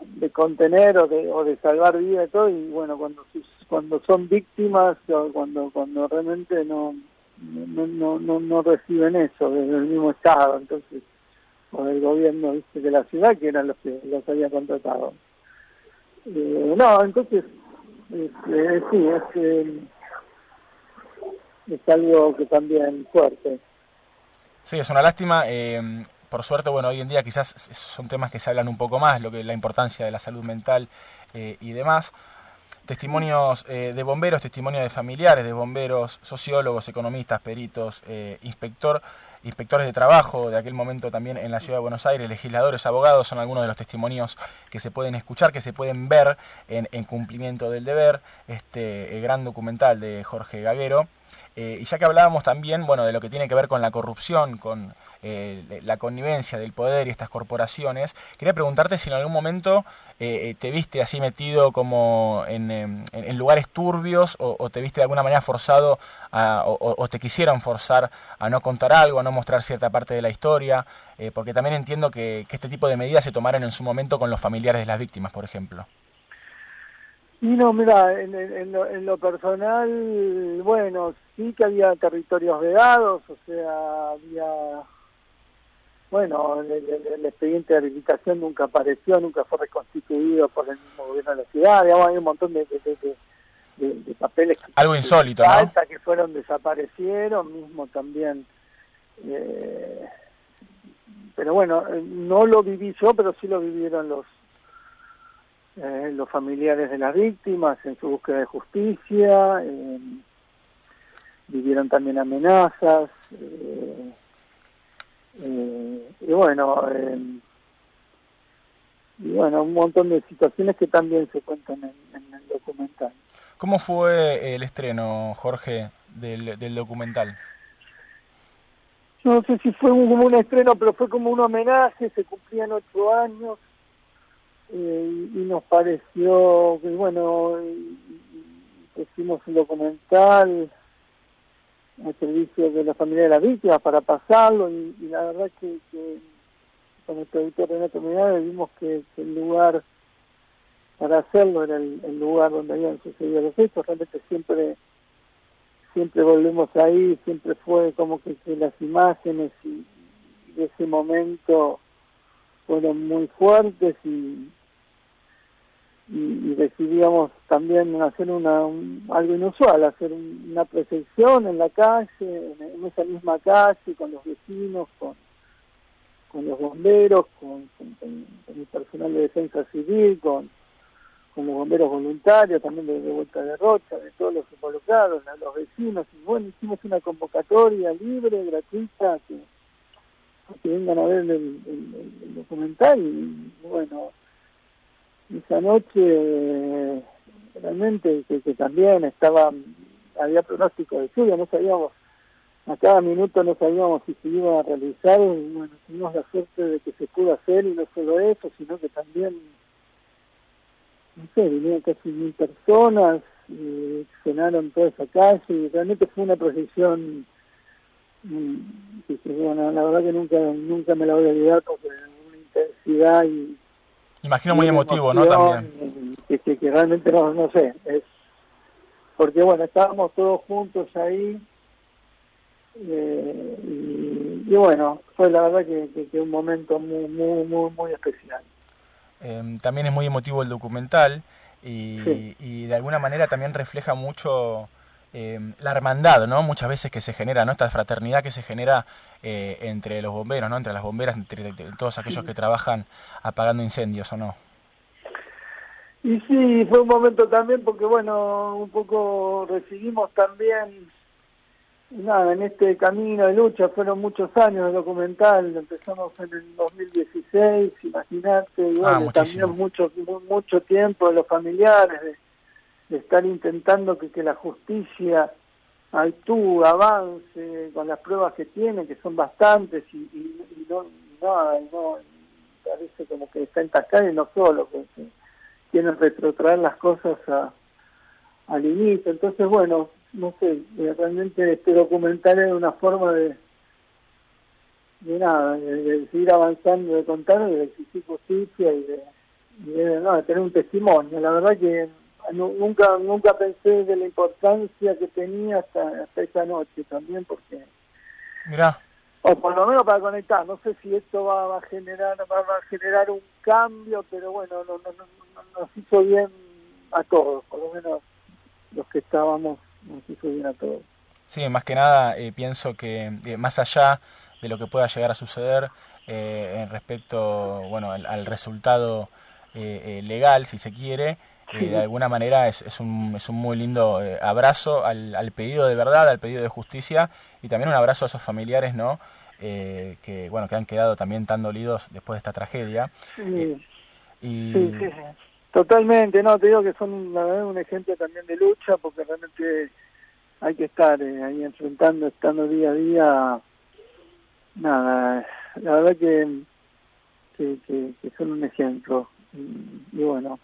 de contener o de, o de salvar vida y todo y bueno cuando cuando son víctimas o cuando cuando realmente no no, no, no, no reciben eso desde el mismo estado entonces o del gobierno ¿viste? de la ciudad que eran los que los había contratado eh, no entonces sí es es algo que también fuerte
Sí, es una lástima. Eh, por suerte, bueno, hoy en día quizás son temas que se hablan un poco más, lo que la importancia de la salud mental eh, y demás. Testimonios eh, de bomberos, testimonios de familiares de bomberos, sociólogos, economistas, peritos, eh, inspector, inspectores de trabajo de aquel momento también en la ciudad de Buenos Aires, legisladores, abogados, son algunos de los testimonios que se pueden escuchar, que se pueden ver en, en cumplimiento del deber, este gran documental de Jorge Gaguero. Eh, y ya que hablábamos también, bueno, de lo que tiene que ver con la corrupción, con eh, la connivencia del poder y estas corporaciones, quería preguntarte si en algún momento eh, te viste así metido como en, em, lugares turbios o, te viste de alguna manera forzado a, o, o, te quisieran forzar a no contar algo, a no mostrar cierta parte de la historia, porque también entiendo que, que este tipo de medidas se tomaron en su momento con los familiares de las víctimas, por ejemplo.
Y no, mira, en, en, lo, en, lo, personal, bueno, sí que había territorios vedados, o sea, había, bueno, el, el, el, expediente de habilitación nunca apareció, nunca fue reconstituido por el mismo gobierno de la ciudad, digamos, hay un montón de, de, de papeles que,
algo insólito,
que, que fueron desaparecieron, mismo también. Eh, pero bueno, no lo viví yo, pero sí lo vivieron los eh, los familiares de las víctimas en su búsqueda de justicia, eh, vivieron también amenazas, eh, y bueno, y bueno, un montón de situaciones que también se cuentan en, en el documental.
¿Cómo fue el estreno, Jorge, del, del documental?
No sé si fue un, como un estreno, pero fue como un homenaje, se cumplían ocho años, eh, y nos pareció que bueno hicimos un documental al servicio de la familia de la víctima para pasarlo y, la verdad que, que con nuestro editor Renato Miranda vimos que, el lugar para hacerlo era el, el, lugar donde habían sucedido los hechos. Realmente siempre siempre volvemos ahí siempre fue como que, las imágenes y, y ese momento fueron muy fuertes y, y, decidíamos también hacer una un, algo inusual, hacer un, una proyección en la calle, en, esa misma calle, con los vecinos, con, con los bomberos, con, el personal de defensa civil, con, con bomberos voluntarios, también de, de Vuelta de Rocha, de todos los involucrados, los vecinos, y bueno, hicimos una convocatoria libre, gratuita, que que vengan a ver el, documental. Y bueno esa noche realmente que, también estaba había pronóstico de lluvia no sabíamos a cada minuto no sabíamos si se iba a realizar. Y bueno tuvimos la suerte de que se pudo hacer y no solo eso sino que también no sé vinieron casi mil personas y cenaron toda esa calle y realmente fue una proyección Bueno, la verdad que nunca nunca me la voy a olvidar porque una intensidad y
imagino muy emotivo no también.
que, que, que, realmente no no sé es porque bueno estábamos todos juntos ahí eh, y, y, bueno fue la verdad que, que, que un momento muy muy muy muy especial.
Eh, también es muy emotivo el documental y, sí. y de alguna manera también refleja mucho eh, la hermandad, ¿no? Muchas veces que se genera, ¿no? Esta fraternidad que se genera eh, entre los bomberos, ¿no? Entre las bomberas, entre, entre todos aquellos que trabajan apagando incendios, ¿o no?
Y sí, fue un momento también porque, bueno, un poco recibimos también, nada, en este camino de lucha, fueron muchos años de documental, empezamos en el 2016, imagínate, y bueno, ah, también mucho, mucho tiempo de los familiares, de de estar intentando que, que la justicia actúe, avance con las pruebas que tiene, que son bastantes, y, no, no, parece como que está entascada y no solo, que, que quieren retrotraer las cosas a, al inicio. Entonces, bueno, no sé, eh, realmente este documental es una forma de, de nada, de, seguir avanzando, de contar, de exigir justicia y de, y de tener un testimonio. La verdad que nunca nunca pensé de la importancia que tenía hasta, hasta esa noche también, porque
Mirá,
o por lo menos para conectar. No sé si esto va, va a generar va, va a generar un cambio, pero bueno, no, no, no, no- nos hizo bien a todos, por lo menos los que estábamos, nos hizo bien a todos.
Sí, más que nada eh, pienso que eh, más allá de lo que pueda llegar a suceder eh, en respecto bueno, al, al resultado eh, eh, legal, si se quiere,
Sí.
de alguna manera es, es, un, es un muy lindo eh, abrazo al, al pedido de verdad, al pedido de justicia y también un abrazo a esos familiares ¿no? Eh, que, bueno, que han quedado también tan dolidos después de esta tragedia.
Sí,
Y,
sí, sí, sí. Totalmente, no, te digo que son la verdad un ejemplo también de lucha, porque realmente hay que estar eh, ahí enfrentando, estando día a día. Nada, la verdad que, que, que, que son un ejemplo. Y, y bueno,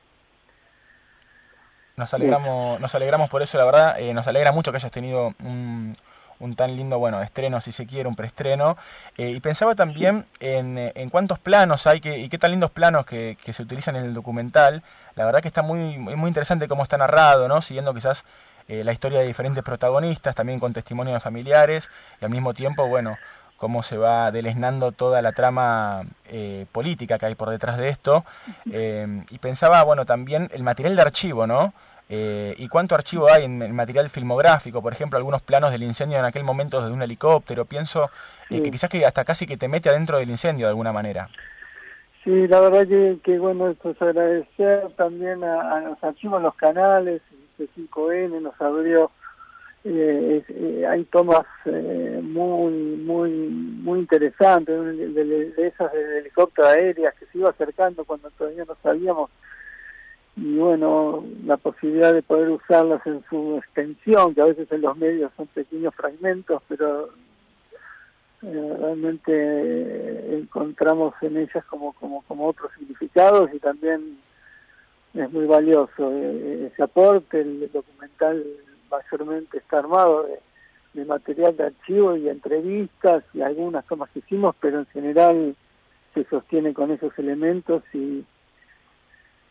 Nos alegramos, nos alegramos por eso, la verdad, eh, nos alegra mucho que hayas tenido un, un tan lindo, bueno, estreno, si se quiere, un preestreno. Eh, y pensaba también en, en cuántos planos hay que, y qué tan lindos planos que, que se utilizan en el documental. La verdad que está muy, muy muy interesante cómo está narrado, ¿no? Siguiendo quizás eh, la historia de diferentes protagonistas, también con testimonio de familiares, y al mismo tiempo, bueno, cómo se va deleznando toda la trama eh, política que hay por detrás de esto. Eh, y pensaba, bueno, también el material de archivo, ¿no? Eh, ¿Y cuánto archivo hay en material filmográfico? Por ejemplo, algunos planos del incendio en aquel momento desde un helicóptero. Pienso eh,
Sí.
que quizás que hasta casi que te mete adentro del incendio de alguna manera.
Sí, la verdad que, que bueno, esto es agradecer también a, a los archivos, los canales, C5N nos abrió, eh, eh, hay tomas eh, muy, muy, muy interesantes de, de- de esas de helicóptero aéreas que se iba acercando cuando todavía no sabíamos y bueno, la posibilidad de poder usarlas en su extensión, que a veces en los medios son pequeños fragmentos, pero eh, realmente eh, encontramos en ellas como, como, como otros significados y también es muy valioso eh, ese aporte. El documental mayormente está armado de, de material de archivo y entrevistas y algunas tomas que hicimos, pero en general se sostiene con esos elementos y, y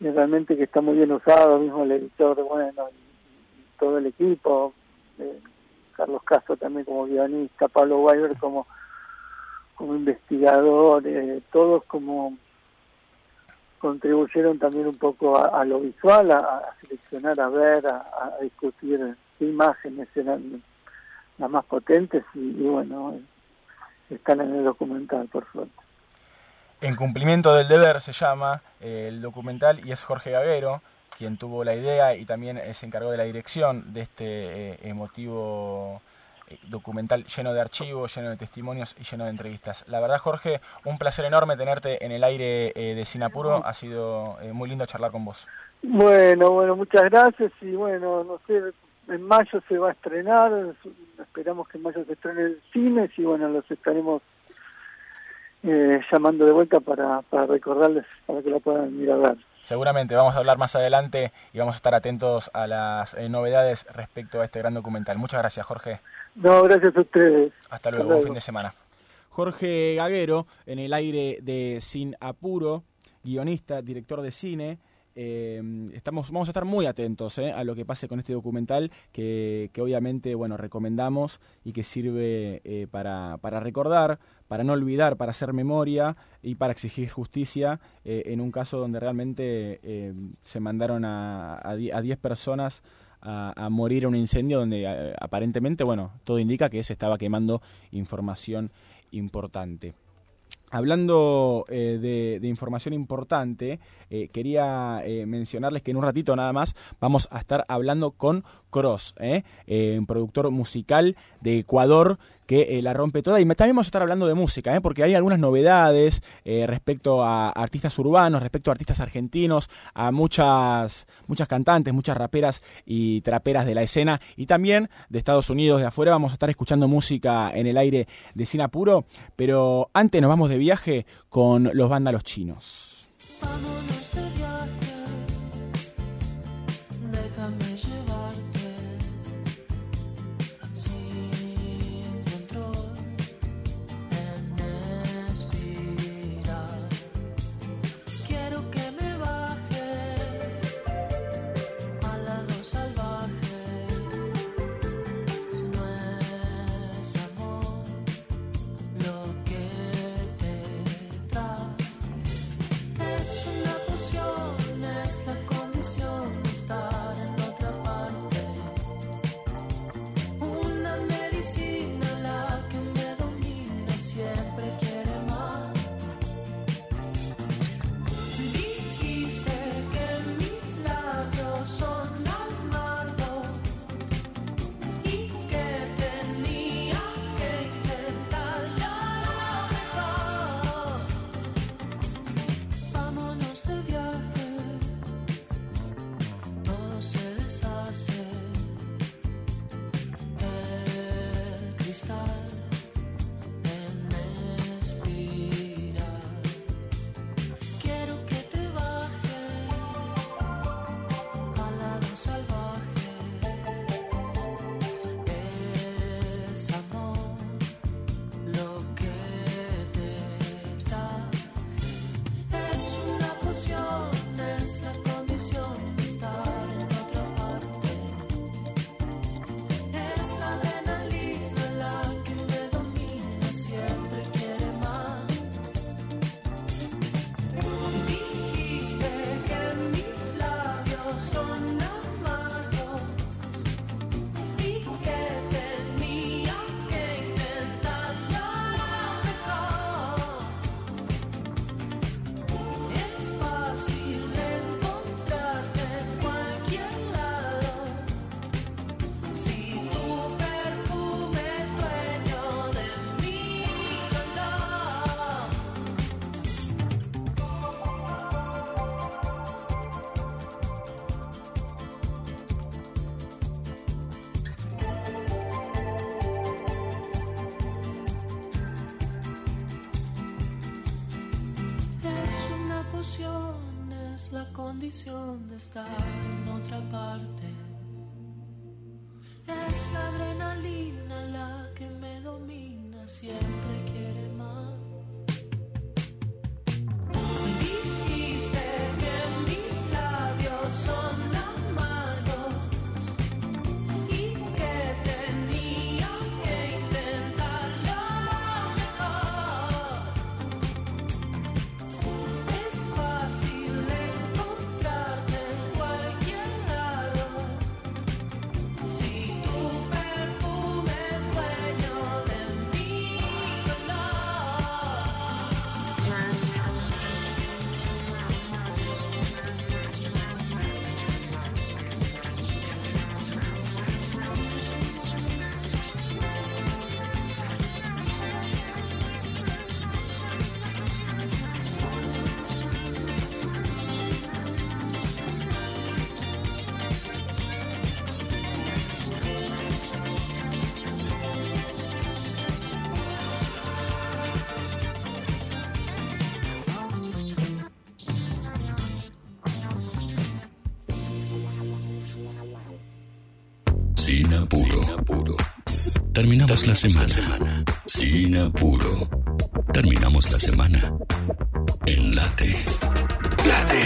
realmente que está muy bien usado, mismo el editor, bueno, y, todo el equipo, eh, Carlos Castro también como guionista, Pablo Weiber como como investigador, eh, todos como contribuyeron también un poco a, lo visual, a, seleccionar, a ver, a, discutir qué imágenes eran las más potentes y, y bueno, están en el documental, por suerte.
En cumplimiento del deber se llama eh, el documental y es Jorge Gaguero quien tuvo la idea y también eh, se encargó de la dirección de este eh, emotivo documental lleno de archivos, lleno de testimonios y lleno de entrevistas. La verdad, Jorge, un placer enorme tenerte en el aire de Sinapuro. Ha sido muy lindo charlar con vos.
Bueno, bueno, muchas gracias y bueno, no sé, en mayo se va a estrenar, esperamos que en mayo se estrene el cine y bueno, los estaremos eh, llamando de vuelta para, para recordarles, para que la puedan ir a ver.
Seguramente vamos a hablar más adelante y vamos a estar atentos a las eh, novedades respecto a este gran documental. Muchas gracias, Jorge.
No, gracias a ustedes.
Hasta luego, buen fin de semana. Jorge Gaguero, en el aire de Sin Apuro, guionista, director de cine. Eh, estamos, vamos a estar muy atentos eh, a lo que pase con este documental que, que obviamente bueno recomendamos y que sirve eh, para, para recordar, para no olvidar, para hacer memoria y para exigir justicia eh, en un caso donde realmente eh, se mandaron a, a 10 personas a, a, morir en un incendio donde eh, aparentemente, bueno, todo indica que se estaba quemando información importante. Hablando eh, de, información importante, eh, quería eh, mencionarles que en un ratito nada más vamos a estar hablando con Cross, un productor musical de Ecuador que la rompe toda. Y también vamos a estar hablando de música, porque hay algunas novedades respecto a artistas urbanos, respecto a artistas argentinos, a muchas, muchas cantantes, muchas raperas y traperas de la escena y también de Estados Unidos, de afuera. Vamos a estar escuchando música en el aire de Cine Apuro, pero antes nos vamos de viaje con los vándalos chinos.
stars. Prisión de estar
Terminamos la semana. Sin apuro. Terminamos la semana. En Late. Late.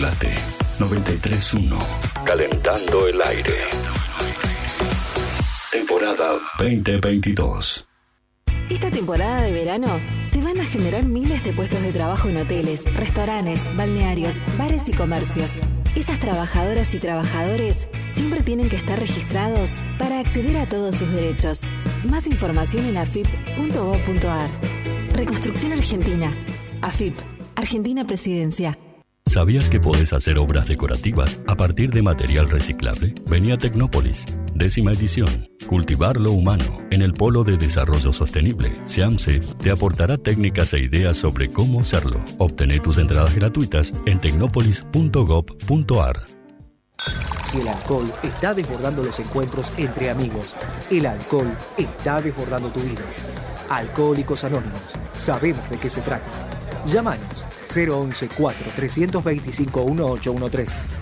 Late 931. Calentando el aire. Temporada 2022.
Esta temporada de verano se van a generar miles de puestos de trabajo en hoteles, restaurantes, balnearios, bares y comercios. Esas trabajadoras y trabajadores siempre tienen que estar registrados acceder a todos sus derechos. Más información en afip.gov.ar. Reconstrucción Argentina. AFIP. Argentina Presidencia.
¿Sabías que puedes hacer obras decorativas a partir de material reciclable? Vení a Tecnópolis, décima edición. Cultivar lo humano en el Polo de Desarrollo Sostenible. SEAMSE te aportará técnicas e ideas sobre cómo hacerlo. Obtené tus entradas gratuitas en tecnopolis.gov.ar.
El alcohol está desbordando los encuentros entre amigos, el alcohol está desbordando tu vida. Alcohólicos Anónimos, sabemos de qué se trata. Llámanos 011 4 325 1813.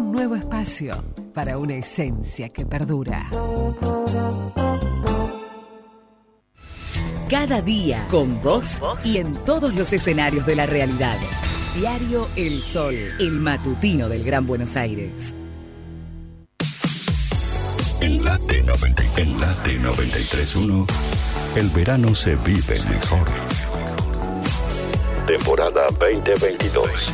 Nuevo espacio para una esencia que perdura.
Cada día con vos y en todos los escenarios de la realidad. Diario El Sol, el matutino del Gran Buenos Aires.
En Late 90, en Late 931, el verano se vive mejor. Temporada 2022.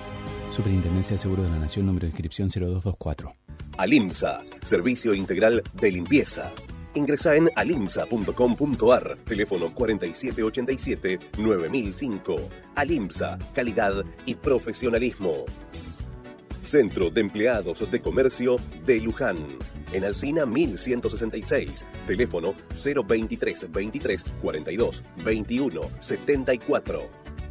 Superintendencia de Seguros de la Nación, número de inscripción 0224.
Alimsa, servicio integral de limpieza. Ingresa en alimsa.com.ar, teléfono 4787-9005. Alimsa, calidad y profesionalismo. Centro de Empleados de Comercio de Luján. En Alcina 1166. Teléfono 023 23 42 21 74.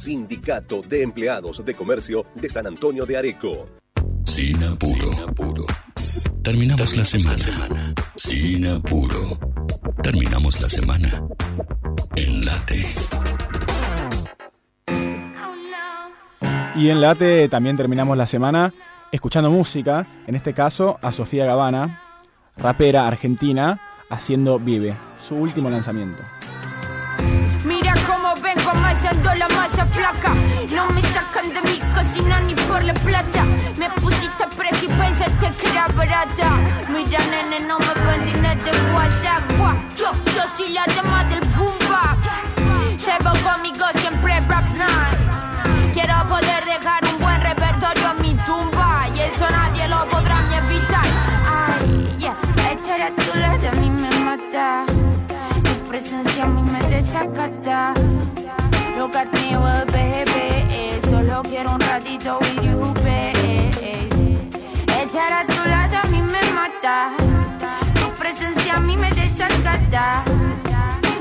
Sindicato de Empleados de Comercio de San Antonio de Areco.
Sin apuro. Terminamos la semana. Sin apuro. Terminamos la semana. En late.
Y en Late también terminamos la semana escuchando música, en este caso a Sofía Gavana, rapera argentina, haciendo Vive, su último lanzamiento.
Amasando la masa flaca. No me sacan de mi cocina ni por la plata. Me pusiste a precio y pensaste que era barata. Mira, nene, no me vendí de WhatsApp. Yo, yo soy la dama del boom bap. Llevo conmigo siempre rap nice. Quiero poder dejar un buen repertorio en mi tumba. Y eso nadie lo podrá ni evitar. Ay, yeah. Esta era tu lado, a mí me mata. Tu presencia a mí me desacata. Look at me, well, baby. Solo quiero un ratito with you, baby. Esta era tu lado, a mí me mata. Tu presencia a mí me desacata.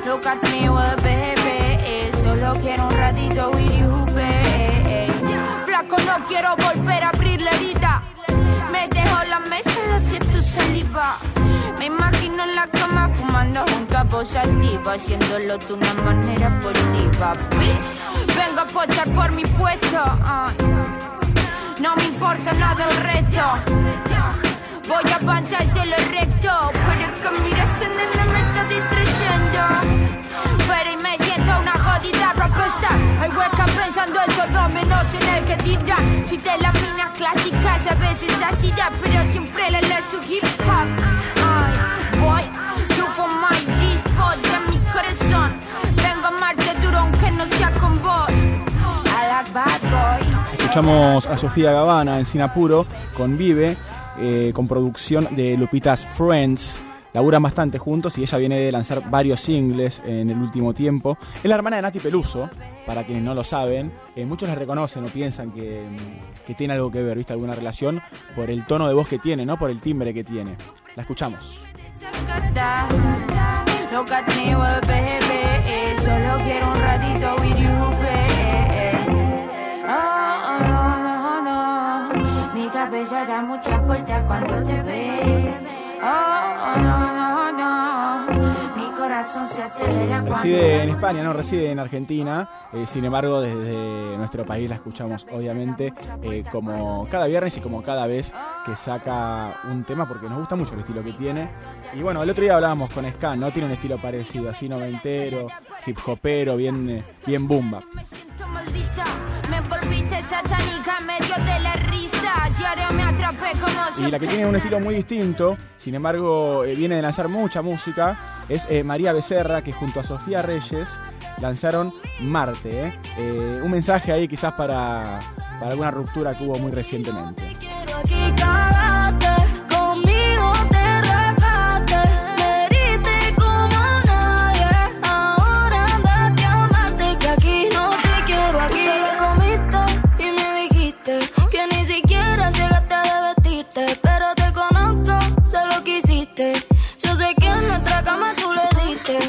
Look at me, well, baby. Solo quiero un ratito you, baby. Flaco, no quiero volver a abrir la herida. Me dejo la mesa, lo siento saliva. Me imagino voz activa, haciéndolo de una manera furtiva. Bitch, vengo a pochar por mi puesto. ay. No me importa nada el resto. Voy a avanzar solo recto. Pero que mires en el me está distrayendo. Pero y me siento una jodida rockstar. Hay hueca pensando en todo menos en el que tira. Si te las minas clásicas a veces así da, pero siempre le le su hip hop.
Escuchamos a Sofía Gavana en Sinapuro con Vive, eh, con producción de Lupita's Friends. Laburan bastante juntos y ella viene de lanzar varios singles en el último tiempo. Es la hermana de Nati Peluso, para quienes no lo saben. Eh, muchos la reconocen o piensan que, que tiene algo que ver, ¿viste? Alguna relación por el tono de voz que tiene, ¿no? Por el timbre que tiene. La escuchamos.
Cabeza da muchas vueltas cuando te ve. Oh, oh, no, no, no. Mi corazón se acelera cuando
Reside en España, no reside en Argentina. eh, sin embargo, desde nuestro país la escuchamos, obviamente, eh, como cada viernes y como cada vez que saca un tema, porque nos gusta mucho el estilo que tiene. Y bueno, el otro día hablábamos con Scan, ¿no? Tiene un estilo parecido, así noventero, hip hopero, bien, eh, bien bumba.
maldita. Me volviste satánica medio de la risa. Y
la que tiene un estilo muy distinto, sin embargo, eh, viene de lanzar mucha música, es eh, María Becerra, que junto a Sofía Reyes lanzaron Marte. Eh, un mensaje ahí quizás para, para alguna ruptura que hubo muy recientemente.
Vestirte, pero te conozco, sé lo que hiciste. Yo sé que en nuestra cama tú le diste.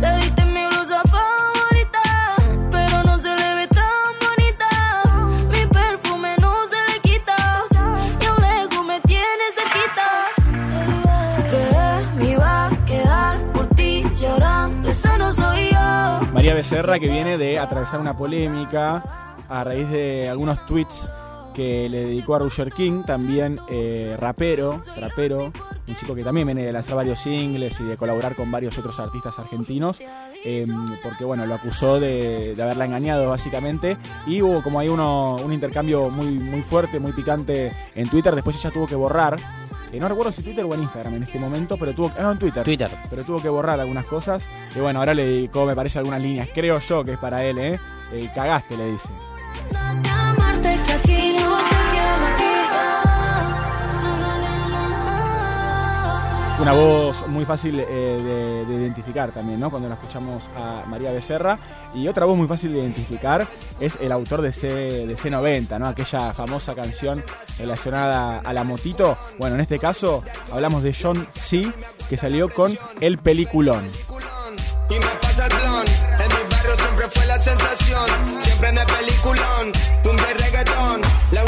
Le diste mi blusa favorita, pero no se le ve tan bonita. Mi perfume no se le quita, y a lejos me tiene cerquita. Creé me iba a quedar por ti llorando, esa no soy yo.
María Becerra que viene de atravesar una polémica a raíz de algunos tweets que le dedicó a Roger King, también eh, rapero, rapero, un chico que también viene de lanzar varios singles y de colaborar con varios otros artistas argentinos, eh, porque bueno, lo acusó de, de haberla engañado básicamente, y hubo como ahí uno, un intercambio muy, muy fuerte, muy picante en Twitter, después ella tuvo que borrar. eh, no recuerdo si Twitter o en Instagram en este momento, pero tuvo que. ah, No, en Twitter.
Twitter.
Pero tuvo que borrar algunas cosas. Y bueno, ahora le dedicó, me parece, algunas líneas. Creo yo que es para él, ¿eh? Eh, cagaste, le dice. Una voz muy fácil eh, de, de identificar también, ¿no? Cuando la escuchamos a María Becerra. Y otra voz muy fácil de identificar es el autor de C90, ¿no? Aquella famosa canción relacionada a la motito. Bueno, en este caso hablamos de John C., que salió con El Peliculón.
y me pasa el blon. En mi barrio siempre fue la sensación. siempre en el peliculón.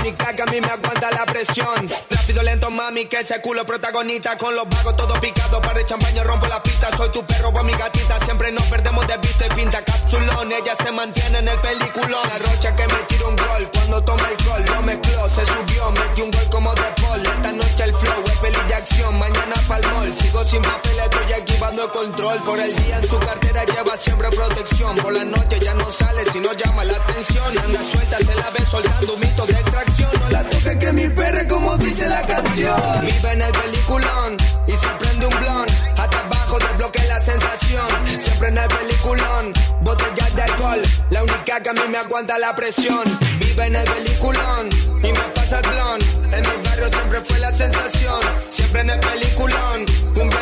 Única que a mí me aguanta la presión. Rápido, lento, mami, que ese culo protagonista. Con los vagos todos picados, par de champaña, rompo la pista. Soy tu perro o mi gatita, siempre nos perdemos de vista y pinta capsulón. Ella se mantiene en el peliculón. La rocha que me tira un gol cuando toma el gol. Lo mezcló, se subió, metió un gol como de Paul. Esta noche el flow es peli de acción, mañana pa'l mall. Sigo sin papeles, estoy equivando el control. Por el día en su cartera lleva siempre protección. Por la noche ya no sale si no llama la atención. Anda suelta, se la ve soltando un mito de No la toque que mi perre, como dice la canción. Vive en el peliculón y se prende un blon. Hasta abajo desbloquea la sensación. Siempre en el peliculón, botellas de alcohol. La única que a mí me aguanta la presión. Vive en el peliculón y me pasa el blon. En mi barrio siempre fue la sensación. Siempre en el peliculón,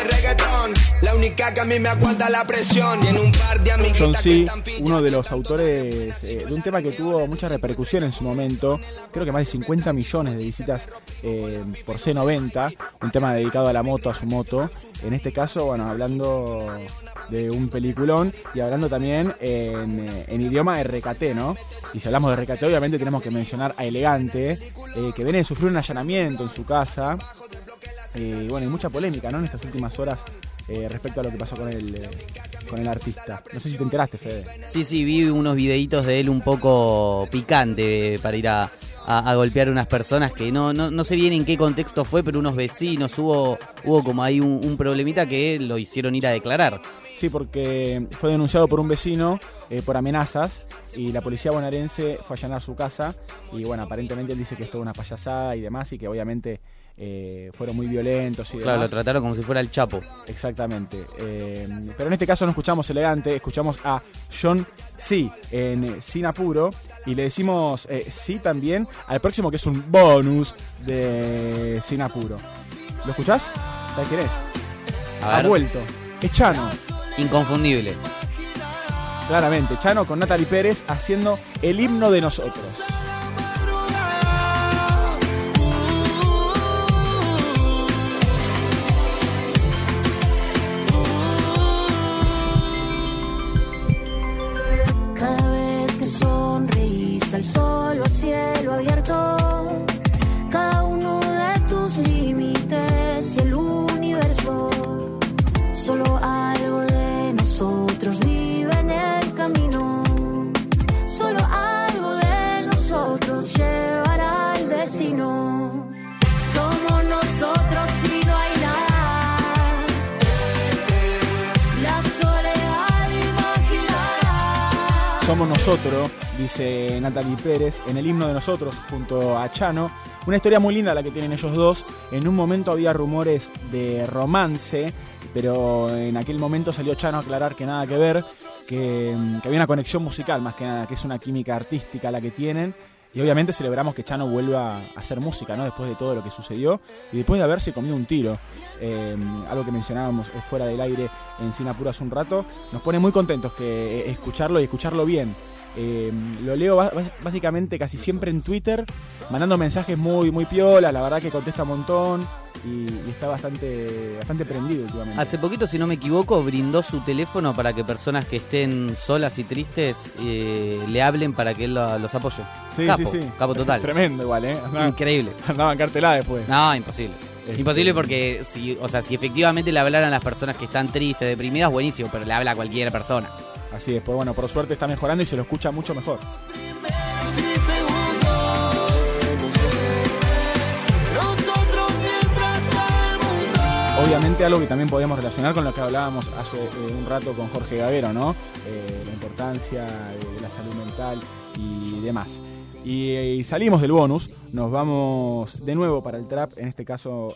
reggaetón. La única que a mí me aguanta la presión. Un par de
John C., uno de los autores eh, de un tema que tuvo mucha repercusión en su momento, creo que más de 50 millones de visitas eh, por C90, un tema dedicado a la moto, a su moto. En este caso, bueno, hablando de un peliculón y hablando también en, eh, en idioma RKT, ¿no? Y si hablamos de RKT, obviamente tenemos que mencionar a Elegante, eh, que viene de sufrir un allanamiento en su casa. Eh, y bueno, hay mucha polémica, ¿no? En estas últimas horas eh, respecto a lo que pasó con el, eh, con el artista. No sé si te enteraste, Fede.
Sí, sí, vi unos videitos de él un poco picante para ir a, a- a golpear unas personas que no, no, no sé bien en qué contexto fue, pero unos vecinos, hubo, hubo como ahí un, un problemita que lo hicieron ir a declarar.
Sí, porque fue denunciado por un vecino eh, por amenazas y la policía bonaerense fue a allanar su casa y bueno, aparentemente él dice que es toda una payasada y demás y que obviamente eh, fueron muy violentos y
Claro, lo trataron como si fuera el Chapo.
Exactamente. Eh, pero en este caso no escuchamos elegante, escuchamos a John C. en eh, Sin Apuro y le decimos eh, sí también al próximo que es un bonus de Sin Apuro. ¿Lo escuchás? ¿Sabes quién es? Ha vuelto. Es Chano.
Inconfundible.
Claramente, Chano con Natalie Pérez haciendo el himno de nosotros.
Al sol o al cielo abierto, cada uno de tus límites y el universo, solo algo de nosotros vive en el camino, solo algo de nosotros llevará al destino. Somos nosotros y no hay nada. La soledad.
Somos nosotros, dice Natalie Pérez, en el himno de nosotros, junto a Chano. Una historia muy linda la que tienen ellos dos. En un momento había rumores de romance, pero en aquel momento salió Chano a aclarar que nada que ver, que, mm, había una conexión musical más que nada, que es una química artística la que tienen. Y obviamente celebramos que Chano vuelva a hacer música, ¿no? Después de todo lo que sucedió y después de haberse comido un tiro. Eh, algo que mencionábamos eh, fuera del aire en Sinapuro hace un rato. Nos pone muy contentos que eh, escucharlo y escucharlo bien. Eh, lo leo básicamente casi siempre en Twitter, mandando mensajes muy, muy piolas, la verdad que contesta un montón y, y está bastante, bastante prendido últimamente.
Hace poquito, si no me equivoco, brindó su teléfono para que personas que estén solas y tristes eh, le hablen para que él lo- los apoye.
Sí,
capo,
sí, sí.
Capo total.
Tremendo igual, ¿eh? Andaba-
Increíble.
Andaba en cartelada después.
No, imposible.
Este-
Imposible porque si, o sea, si efectivamente le hablaran a las personas que están tristes, deprimidas, buenísimo, pero le habla a cualquier persona.
Así es, pues bueno, por suerte está mejorando y se lo escucha mucho mejor. Obviamente algo que también podemos relacionar con lo que hablábamos hace eh, un rato con Jorge Gavero, ¿no? Eh, la importancia de, la salud mental y demás. Y, eh, y salimos del bonus, nos vamos de nuevo para el trap, en este caso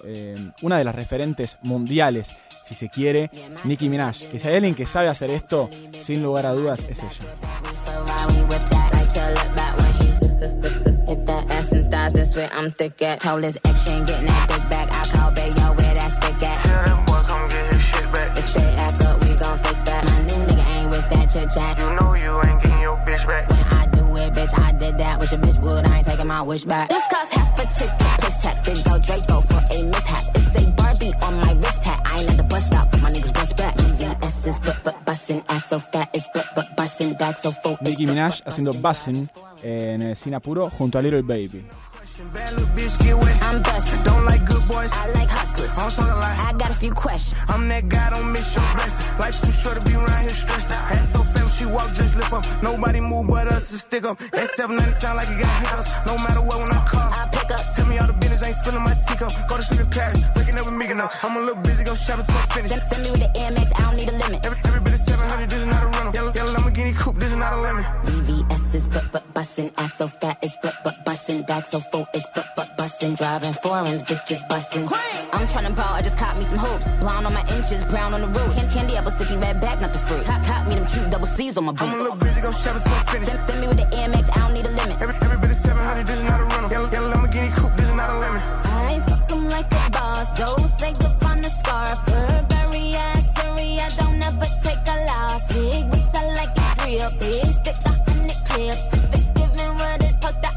una de las referentes mundiales, si se quiere, Nicki Minaj. Que si hay alguien que sabe hacer esto, sin lugar a dudas, es ella.
This cost half a ticket, tax. Big go Draco for a mishap. It's a Barbie on my wrist hat. I ain't at the bus stop, my niggas bust back. VVS is but but bustin' ass so fat, it's but but busting back so full.
Nicki Minaj haciendo Bussin' en el Sin Apuro junto a Little Baby.
I'm busting.
Don't like good boys.
I like hustlers.
I'm talking like
I got a few questions.
I'm that guy, don't miss your blessing. Life's too short to be around here stressing. Head so famous, she walk, just lift up. Nobody move but us to stick up. That 790 sound like it got hiccups. No matter what, when I call,
I pick up.
Tell me all the business, I ain't spilling my teacup. Go to sleep in Paris, waking up with me, no. I'm a little busy, go shopping till I'm finished.
Send, send me with the Amex, I don't need a limit.
Every, every bit of 700, this is not a rental. Yellow, yellow Lamborghini coupe, this is not a lemon.
VVS is but but bussin', ass so fat is but but bussin', back so full is but but bussin', driving foreigns, bitches bussin'. I'm tryna ball, I just caught me some hoops. Blonde on my inches, brown on the roof. Can candy apple sticky red back, not the fruit. Cop, cop me them cute double C's on my boot.
I'm a little busy, go shopping till I'm finished.
Send, send me with the Amex, I don't need a limit.
Every, every bit of 700, this is not a rental. Yellow, yellow Lamborghini coupe, this is not a lemon.
I ain't fuck 'em like a boss. Don't say up on the scarf. Burberry ass, I don't ever take a loss. Big whips, I like it real. Big stick, a hundred clips. If it's giving what it poked out,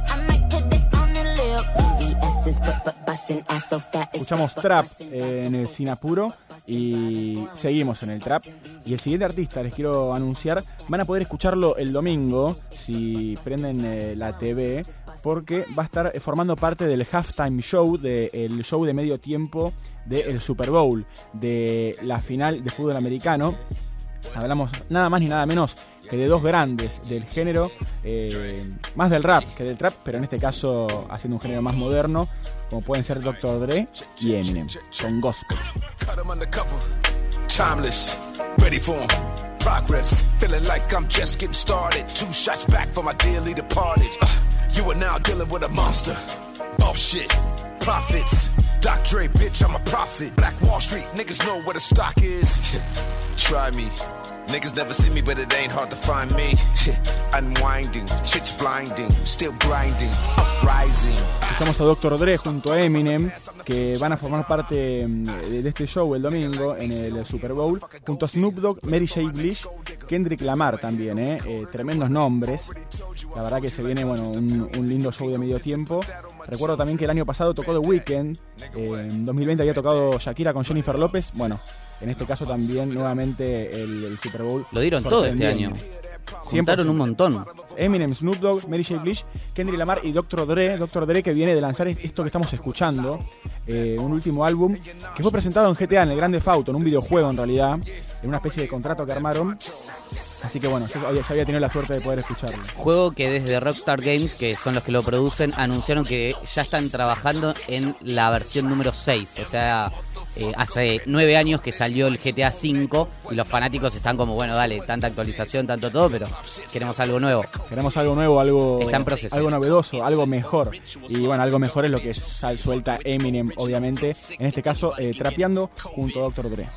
Escuchamos Trap en el Sin Apuro y seguimos en el Trap. Y el siguiente artista, les quiero anunciar, van a poder escucharlo el domingo si prenden eh, la TV, porque va a estar formando parte del halftime show, del show de medio tiempo del Super Bowl, de la final de fútbol americano. Hablamos nada más ni nada menos que de dos grandes del género, eh, más del rap que del trap, pero en este caso haciendo un género más moderno, como pueden ser Dr. Dre y Eminem, con gospel.
'em. Timeless, ready for 'em. Progress, feeling like I'm just getting started. Two shots back from my dearly departed. Uh, you are now dealing with a monster. Oh shit, profits. Doc Dre, bitch, I'm a prophet. Black Wall Street, niggas know where the stock is. Try me. Niggas never see me, but it ain't hard to find me. Unwinding, shit's blinding, still grinding, uprising.
Estamos a Dr. Dre junto a Eminem, que van a formar parte mm, de este show el domingo en el Super Bowl, junto a Snoop Dogg, Mary J. Blige, Kendrick Lamar también, ¿eh? Eh, tremendos nombres. La verdad que se viene bueno un, un lindo show de medio tiempo. Recuerdo también que el año pasado tocó The Weeknd, eh, en 2020 había tocado Shakira con Jennifer López. Bueno, en este caso también nuevamente el, el Super Bowl.
Lo dieron todo este año. Juntaron un montón.
Eminem, Snoop Dogg, Mary J. Blige, Kendrick Lamar y Dr. Dre. Dr. Dre que viene de lanzar esto que estamos escuchando, eh, un último álbum que fue presentado en GTA, en el Grande Auto, en un videojuego en realidad, en una especie de contrato que armaron. Así que bueno, yo había- ya había tenido la suerte de poder escucharlo.
Juego que desde Rockstar Games, que son los que lo producen, anunciaron que ya están trabajando en la versión número 6. O sea, eh, hace nueve años que salió el GTA V y los fanáticos están como, bueno, dale, tanta actualización, tanto todo, pero queremos algo nuevo.
Queremos algo nuevo, algo,
Está en proceso.
algo novedoso, algo mejor. Y bueno, algo mejor es lo que sal, suelta Eminem, obviamente. En este caso, eh, trapeando junto a Dr. Dre.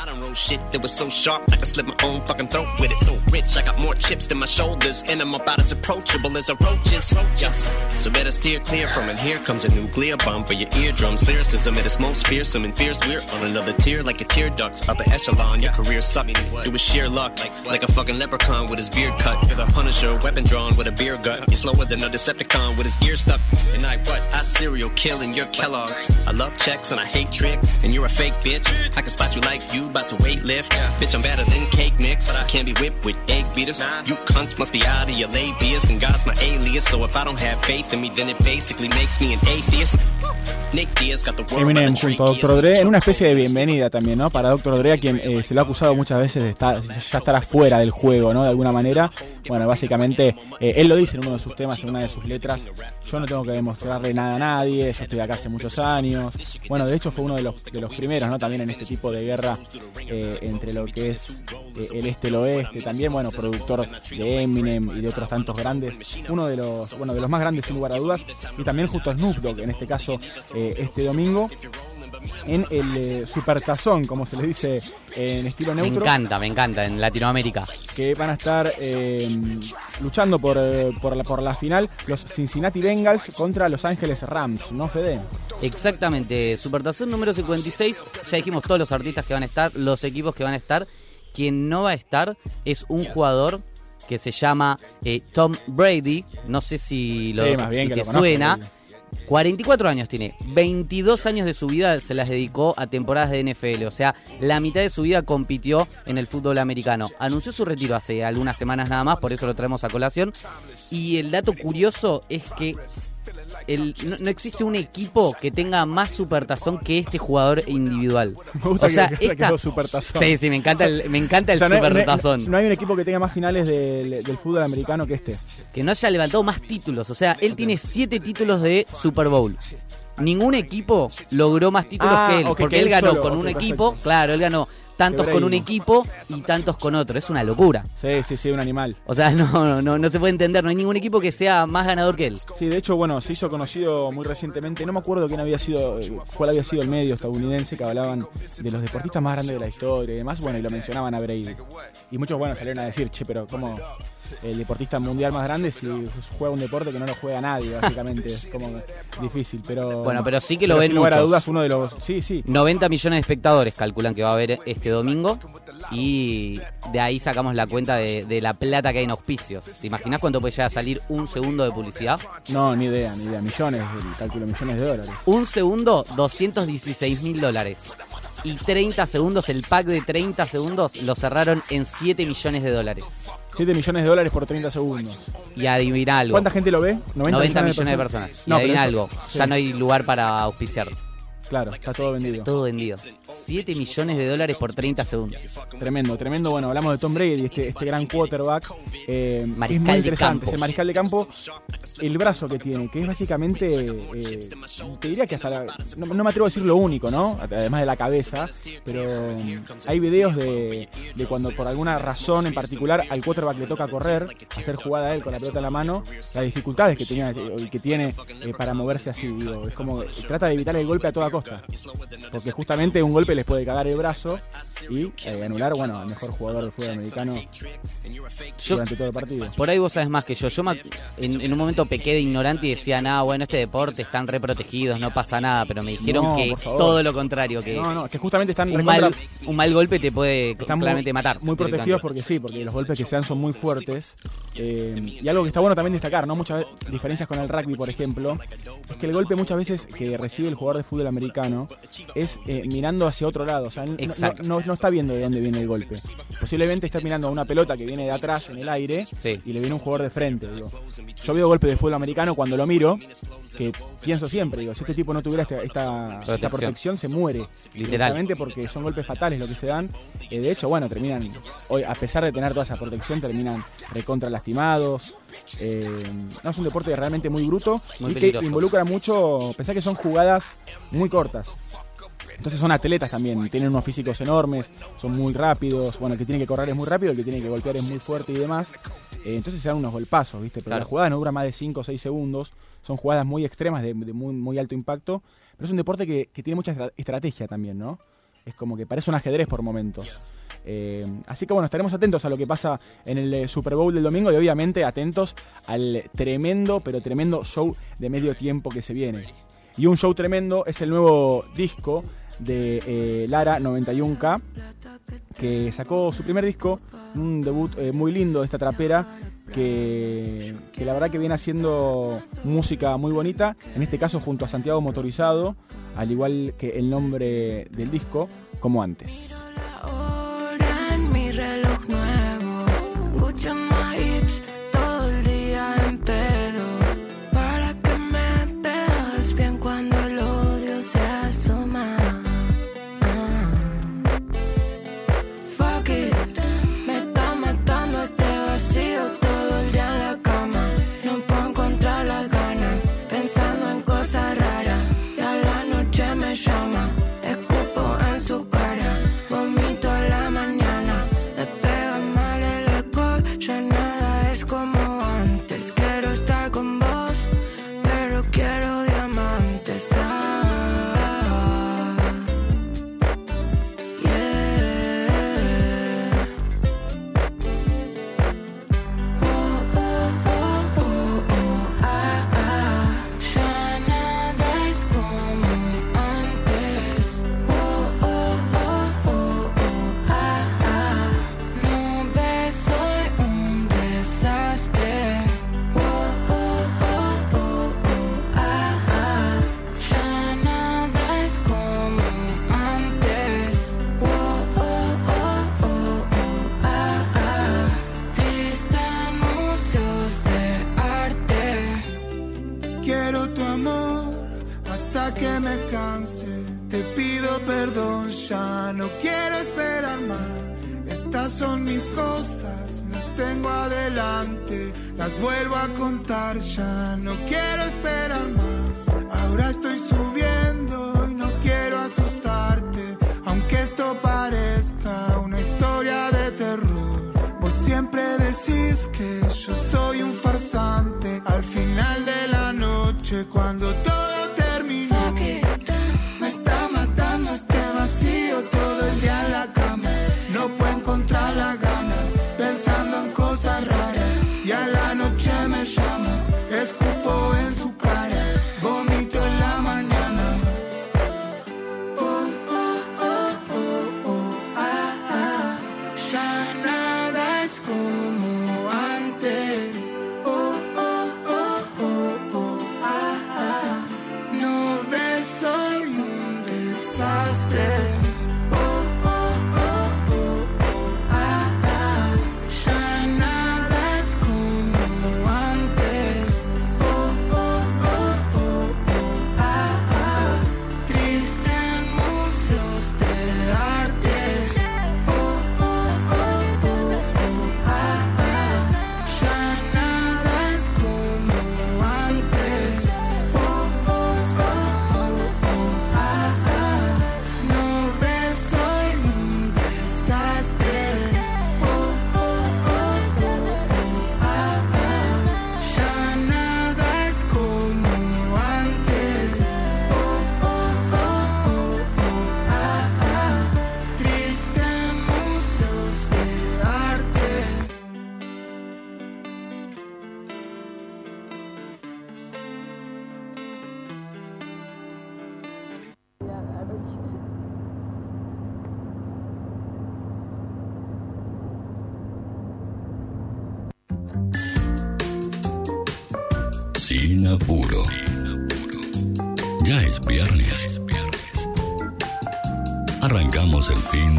I done wrote shit that was so sharp I could slit my own fucking throat with it. So rich, I got more chips than my shoulders, and I'm about as approachable as a roach is. Just so better steer clear from it. Here comes a nuclear bomb for your eardrums. Lyricism at its most fearsome and fierce. We're on another tier like your tear ducts. Upper echelon, your career sucked. It was sheer luck, like like a fucking leprechaun with his beard cut. You're the Punisher, weapon drawn with a beer gut. You're slower than a Decepticon with his gear stuck. And I what? I serial killing your Kellogg's. I love checks and I hate tricks. And you're a fake bitch. I can spot you like you about to weight lift. Bitch, I'm better than cake mix. I can't be whipped with egg beaters. You cunts must be out of your labius. And God's my alias. So if I don't have faith in me, then it basically makes me an atheist.
Eminem junto a Dr. Dre en una especie de bienvenida también, ¿no? Para Dr. Dre, a quien eh, se lo ha acusado muchas veces de estar, ya estar afuera del juego, ¿no? De alguna manera. Bueno, básicamente, eh, él lo dice en uno de sus temas, en una de sus letras. Yo no tengo que demostrarle nada a nadie, yo estoy acá hace muchos años. Bueno, de hecho fue uno de los, de los primeros, ¿no? También en este tipo de guerra eh, entre lo que es eh, el este el oeste. También, bueno, productor de Eminem y de otros tantos grandes. Uno de los, bueno, de los más grandes sin lugar a dudas. Y también justo Snoop Dogg, en este caso, eh, este domingo. En el eh, Supertazón, como se le dice en estilo
Me
neutro
encanta, me encanta, en Latinoamérica.
que van a estar eh, luchando por, eh, por, la, por la final los Cincinnati Bengals contra Los Ángeles Rams, ¿no, Fede?
Exactamente, Supertazón número 56, ya dijimos todos los artistas que van a estar, los equipos que van a estar. Quien no va a estar es un jugador que se llama eh, Tom Brady, no sé si lo
Sí, más bien
si
que
te
lo conozco,
suena. 44 años tiene, 22 años de su vida se las dedicó a temporadas de NFL, o sea, la mitad de su vida compitió en el fútbol americano. Anunció su retiro hace algunas semanas nada más, por eso lo traemos a colación. Y el dato curioso es que el- no, no existe un equipo que tenga más supertazón que este jugador individual.
Me gusta
o sea,
que,
esta-
supertazón.
Sí, sí, me encanta el, me encanta el
O sea, no hay- no hay-
supertazón.
No, hay un equipo que tenga más finales del, del fútbol americano que este.
que no haya levantado más títulos. O sea, él tiene siete títulos de Super Bowl. Ningún equipo logró más títulos
Ah,
que él, porque
que
él
él
ganó
solo,
con un
perfecto.
equipo, claro, él ganó tantos con un equipo y tantos con otro. Es una locura.
Sí, sí, sí, un animal.
O sea, no, no, no, no se puede entender, no hay ningún equipo que sea más ganador que él.
Sí, de hecho, bueno, se hizo conocido muy recientemente. No me acuerdo quién había sido, cuál había sido el medio estadounidense que hablaban de los deportistas más grandes de la historia y demás. Bueno, y lo mencionaban a Brady. Y muchos, bueno, salieron a decir, che, pero ¿cómo el deportista mundial más grande si juega un deporte que no lo juega nadie, básicamente? es como difícil, pero.
Bueno, pero sí que lo ven
sin lugar a
muchos.
dudas, uno de los. Sí, sí.
90 millones de espectadores calculan que va a haber este domingo y de ahí sacamos la cuenta de, de la plata que hay en auspicios. ¿Te imaginas cuánto puede llegar a salir un segundo de publicidad?
No, ni idea, ni idea. Millones, el cálculo, millones de dólares.
Un segundo, 216 mil dólares. Y 30 segundos, el pack de 30 segundos lo cerraron en 7 millones de dólares.
7 millones de dólares por 30 segundos.
Y adivina algo.
¿Cuánta gente lo ve?
90, millones, de personas. Y
No,
adivina algo.
sí.
Ya no hay lugar para auspiciar.
Claro, está todo vendido.
Todo vendido. 7 millones de dólares por 30 segundos.
Tremendo, tremendo. Bueno, hablamos de Tom Brady, este, este gran quarterback. Eh,
Mariscal
es muy interesante. Ese mariscal de campo, el brazo que tiene, que es básicamente, eh, te diría que hasta la, no, no me atrevo a decir lo único, ¿no? Además de la cabeza, pero mm, hay videos de, de cuando por alguna razón en particular al quarterback le toca correr, hacer jugada a él con la pelota en la mano, las dificultades que tenía que tiene eh, para moverse así. Digo, es como trata de evitar el golpe a toda costa, porque justamente un golpe les puede cagar el brazo y eh, anular, bueno, al mejor jugador del fútbol americano
Yo-
durante todo el partido.
Por ahí vos sabes más que yo. Yo me en, en un momento pequé de ignorante y decía, nada, bueno, este deporte están re protegidos, no pasa nada. Pero me dijeron
No,
que todo lo contrario, que
No, no, que justamente están
un, mal, un mal golpe te puede
Están
claramente
muy,
matar.
Muy protegidos porque sí, porque los golpes que se dan son muy fuertes. Eh, y algo que está bueno también destacar, ¿no? Muchas diferencias con el rugby, por ejemplo, es que el golpe muchas veces que recibe el jugador de fútbol americano es eh, mirando hacia otro lado. O sea, no, no- está viendo de dónde viene el golpe. Posiblemente está mirando a una pelota que viene de atrás en el aire y le viene un jugador de frente. Digo. Yo veo golpes de fútbol americano cuando lo miro, que pienso siempre, digo, si este tipo no tuviera esta, esta, esta
Protección.
se muere.
Literal.
Directamente porque son golpes fatales lo que se dan. Eh, de hecho, bueno, terminan, hoy, a pesar de tener toda esa protección, terminan recontra lastimados. Eh, no, es un deporte realmente muy bruto
Muy
y que involucra mucho, pensá que son jugadas muy cortas. Entonces son atletas también, tienen unos físicos enormes, son muy rápidos. Bueno, el que tiene que correr es muy rápido, el que tiene que golpear es muy fuerte y demás. Eh, entonces se dan unos golpazos, ¿viste? Pero
Claro.
la jugada no dura más de 5 o 6 segundos. Son jugadas muy extremas, de, de muy, muy alto impacto. Pero es un deporte que, que tiene mucha estra- estrategia también, ¿no? Es como que parece un ajedrez por momentos. Eh, así que bueno, estaremos atentos a lo que pasa en el eh, Super Bowl del domingo y obviamente atentos al tremendo, pero tremendo show de medio tiempo que se viene. Y un show tremendo es el nuevo disco de eh, Lara 91K, que sacó su primer disco, un debut eh, muy lindo de esta trapera, que, la verdad que viene haciendo música muy bonita, en este caso junto a Santiago Motorizado, al igual que el nombre del disco, como antes.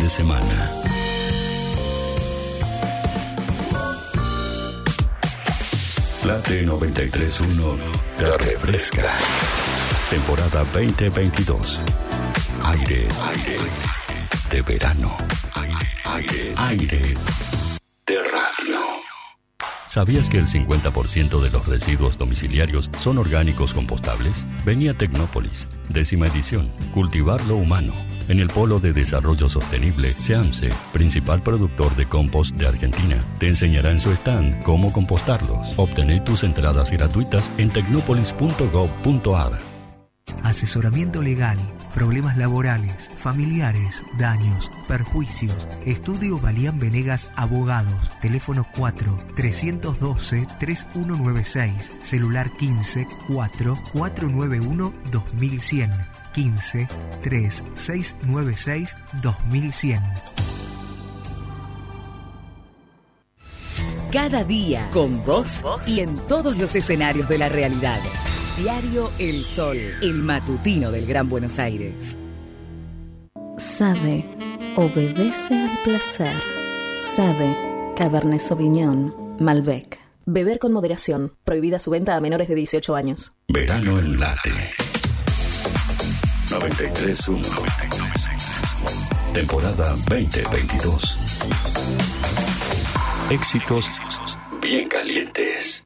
Semana. Late 93.1 te refresca. Temporada 2022. Aire, aire de verano. Aire, aire, aire de radio. ¿Sabías que el 50% de los residuos domiciliarios son orgánicos compostables? Venía Tecnópolis, décima edición, Cultivar lo Humano, en el Polo de Desarrollo Sostenible, SEAMSE, principal productor de compost de Argentina. Te enseñará en su stand cómo compostarlos. Obtené tus entradas gratuitas en tecnopolis.gov.ar.
Asesoramiento legal, problemas laborales, familiares, daños, perjuicios. Estudio Balían Venegas Abogados. Teléfono 4 312 3196. Celular 15 4 491 2100. 15 3 696 2100.
Cada día con vos y en todos los escenarios de la realidad. Diario El Sol, el matutino del Gran Buenos Aires.
Sabe, obedece al placer. Sabe, Cabernet Sauvignon, Malbec. Beber con moderación. Prohibida su venta a menores de 18 años.
Verano en Late. 93.1. Temporada 2022. Éxitos bien calientes.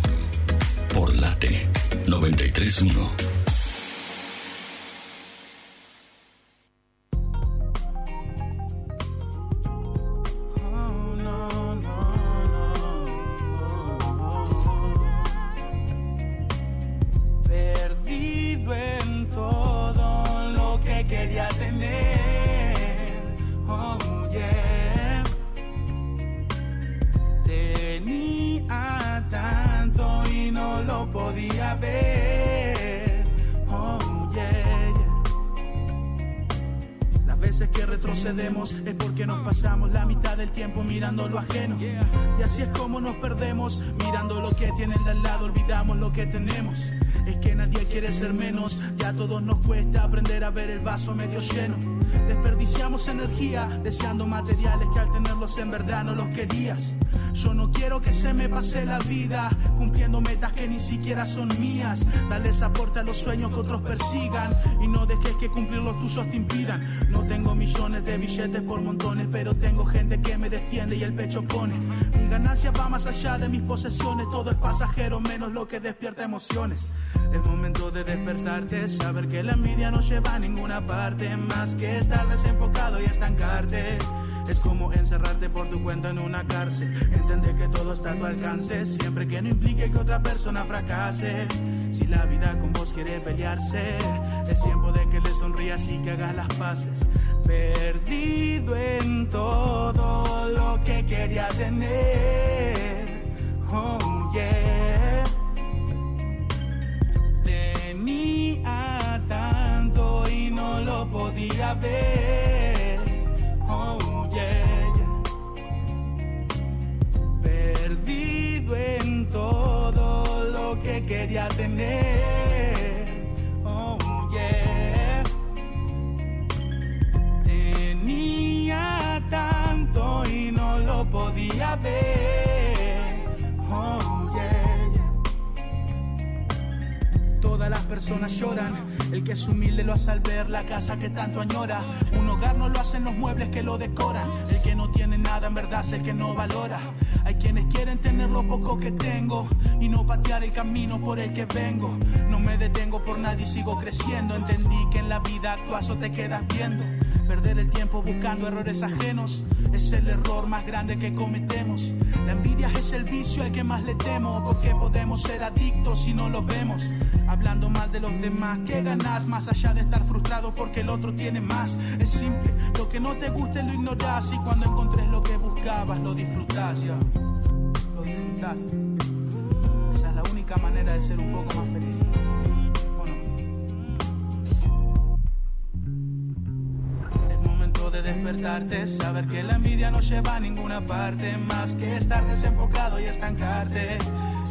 por Late 931.
No podía ver. Veces que retrocedemos es porque nos pasamos la mitad del tiempo mirando lo ajeno. Y así es como nos perdemos, mirando lo que tienen de al lado, olvidamos lo que tenemos. Es que nadie quiere ser menos, ya a todos nos cuesta aprender a ver el vaso medio lleno. Desperdiciamos energía deseando materiales que al tenerlos en verdad no los querías. Yo no quiero que se me pase la vida cumpliendo metas que ni siquiera son mías. Dale aporte a los sueños que otros persigan y no dejes que cumplir los tuyos te impidan. No tengo millones de billetes por montones, pero tengo gente que me defiende y el pecho pone. Mi ganancia va más allá de mis posesiones, todo es pasajero menos lo que despierta emociones. Es momento de despertarte, saber que la envidia no lleva a ninguna parte más que estar desenfocado y estancarte. Es como encerrarte por tu cuenta en una cárcel. Entender que todo está a tu alcance, siempre que no implique que otra persona fracase. Si la vida con vos quiere pelearse, es tiempo de que le sonrías y que hagas las paces. Perdido en todo lo que quería tener. Oh, yeah. Tenía tanto y no lo podía ver. Oh, yeah. Perdido en todo lo que quería tener. Tenía tanto y no lo podía ver. Oh, Todas las personas lloran. El que es humilde lo hace al ver la casa que tanto añora. Un hogar no lo hacen los muebles que lo decoran. El que no tiene nada en verdad es el que no valora. Hay quienes quieren tener lo poco que tengo y no patear el camino por el que vengo. No me detengo por nadie y sigo creciendo. Entendí que en la vida actuas o te quedas viendo. Perder el tiempo buscando errores ajenos es el error más grande que cometemos. La envidia es el vicio al que más le temo, porque podemos ser adictos si no lo vemos. Hablando mal de los demás, ¿qué ganas más allá de estar frustrado porque el otro tiene más? Es simple, lo que no te guste lo ignorás y cuando encontres lo que buscabas lo disfrutás ya. Lo disfrutás. Esa es la única manera de ser un poco más feliz. De despertarte, saber que la envidia no lleva a ninguna parte más que estar desenfocado y estancarte.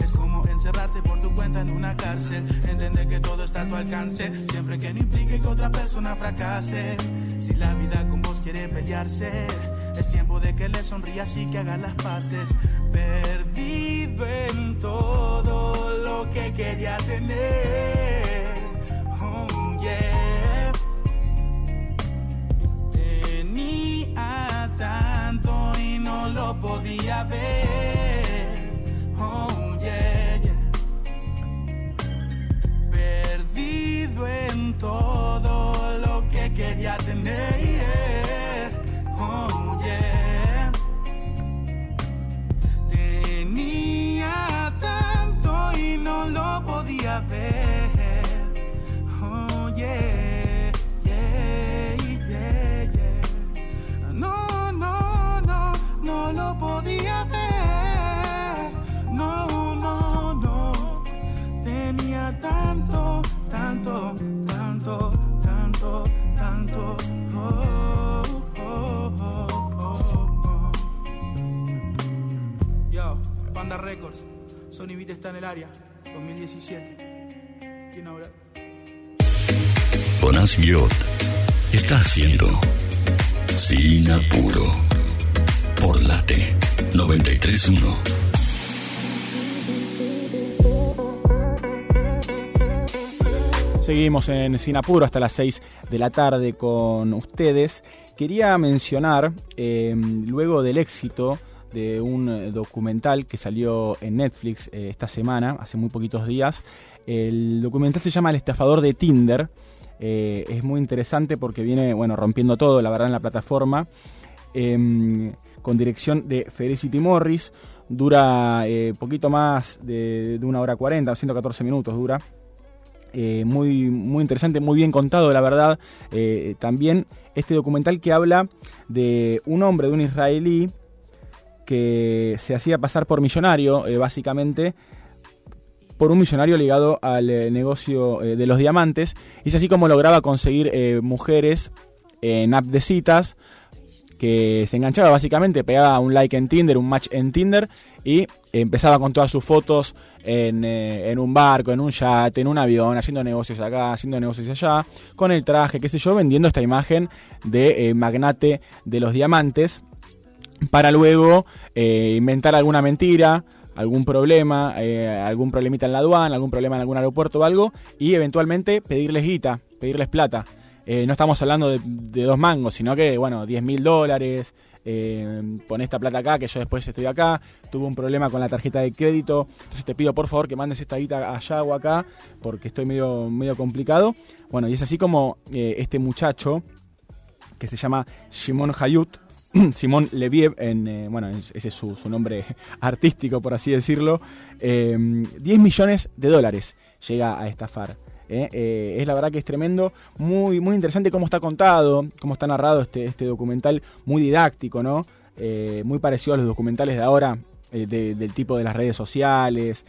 Es como encerrarte por tu cuenta en una cárcel, entender que todo está a tu alcance, siempre que no implique que otra persona fracase. Si la vida con vos quiere pelearse, es tiempo de que le sonrías y que hagas las paces. Perdido en todo lo que quería tener. Oh, yeah. Lo podía ver. Oh, yeah, yeah. Perdido en todo lo que quería tener. Oh, yeah. Tenía tanto y no lo podía ver. Oh, yeah. Está en el área. 2017. ¿Quién habla?
Guiot está haciendo Sin Apuro por Late 931.
Seguimos en Sinapuro hasta las 6 de la tarde con ustedes. Quería mencionar, eh, luego del éxito de un eh, documental que salió en Netflix eh, esta semana, hace muy poquitos días, el documental se llama El estafador de Tinder. Eh, es muy interesante porque viene, bueno, rompiendo todo, la verdad, en la plataforma. Em, con dirección de Felicity Morris. Dura poquito más de, de una hora 40, 114 minutos dura. Muy, muy interesante, muy bien contado, la verdad. También este documental que habla de un hombre, de un israelí, que se hacía pasar por millonario, eh, básicamente, por un millonario ligado al eh, negocio eh, de los diamantes. Y es así como lograba conseguir mujeres en app de citas, que se enganchaba básicamente, pegaba un like en Tinder, un match en Tinder y empezaba con todas sus fotos en, en un barco, en un yate, en un avión, haciendo negocios acá, haciendo negocios allá, con el traje, qué sé yo, vendiendo esta imagen de magnate de los diamantes para luego eh, inventar alguna mentira, algún problema, eh, algún problemita en la aduana, algún problema en algún aeropuerto o algo, y eventualmente pedirles guita, pedirles plata. Eh, no estamos hablando de, dos mangos, sino que, bueno, 10 mil dólares, pon esta plata acá, que yo después estoy acá, tuve un problema con la tarjeta de crédito, entonces te pido por favor que mandes esta guita allá o acá, porque estoy medio, medio complicado. Bueno, y es así como este muchacho, que se llama Shimon Hayut, Simón Leviev, eh, bueno, es- ese es su, nombre artístico, por así decirlo, eh, 10 millones de dólares llega a estafar. ¿eh? Eh, es la verdad que es tremendo, muy, muy interesante cómo está contado, cómo está narrado este, este documental, muy didáctico, ¿no? Eh, muy parecido a los documentales de ahora, de- del tipo de las redes sociales,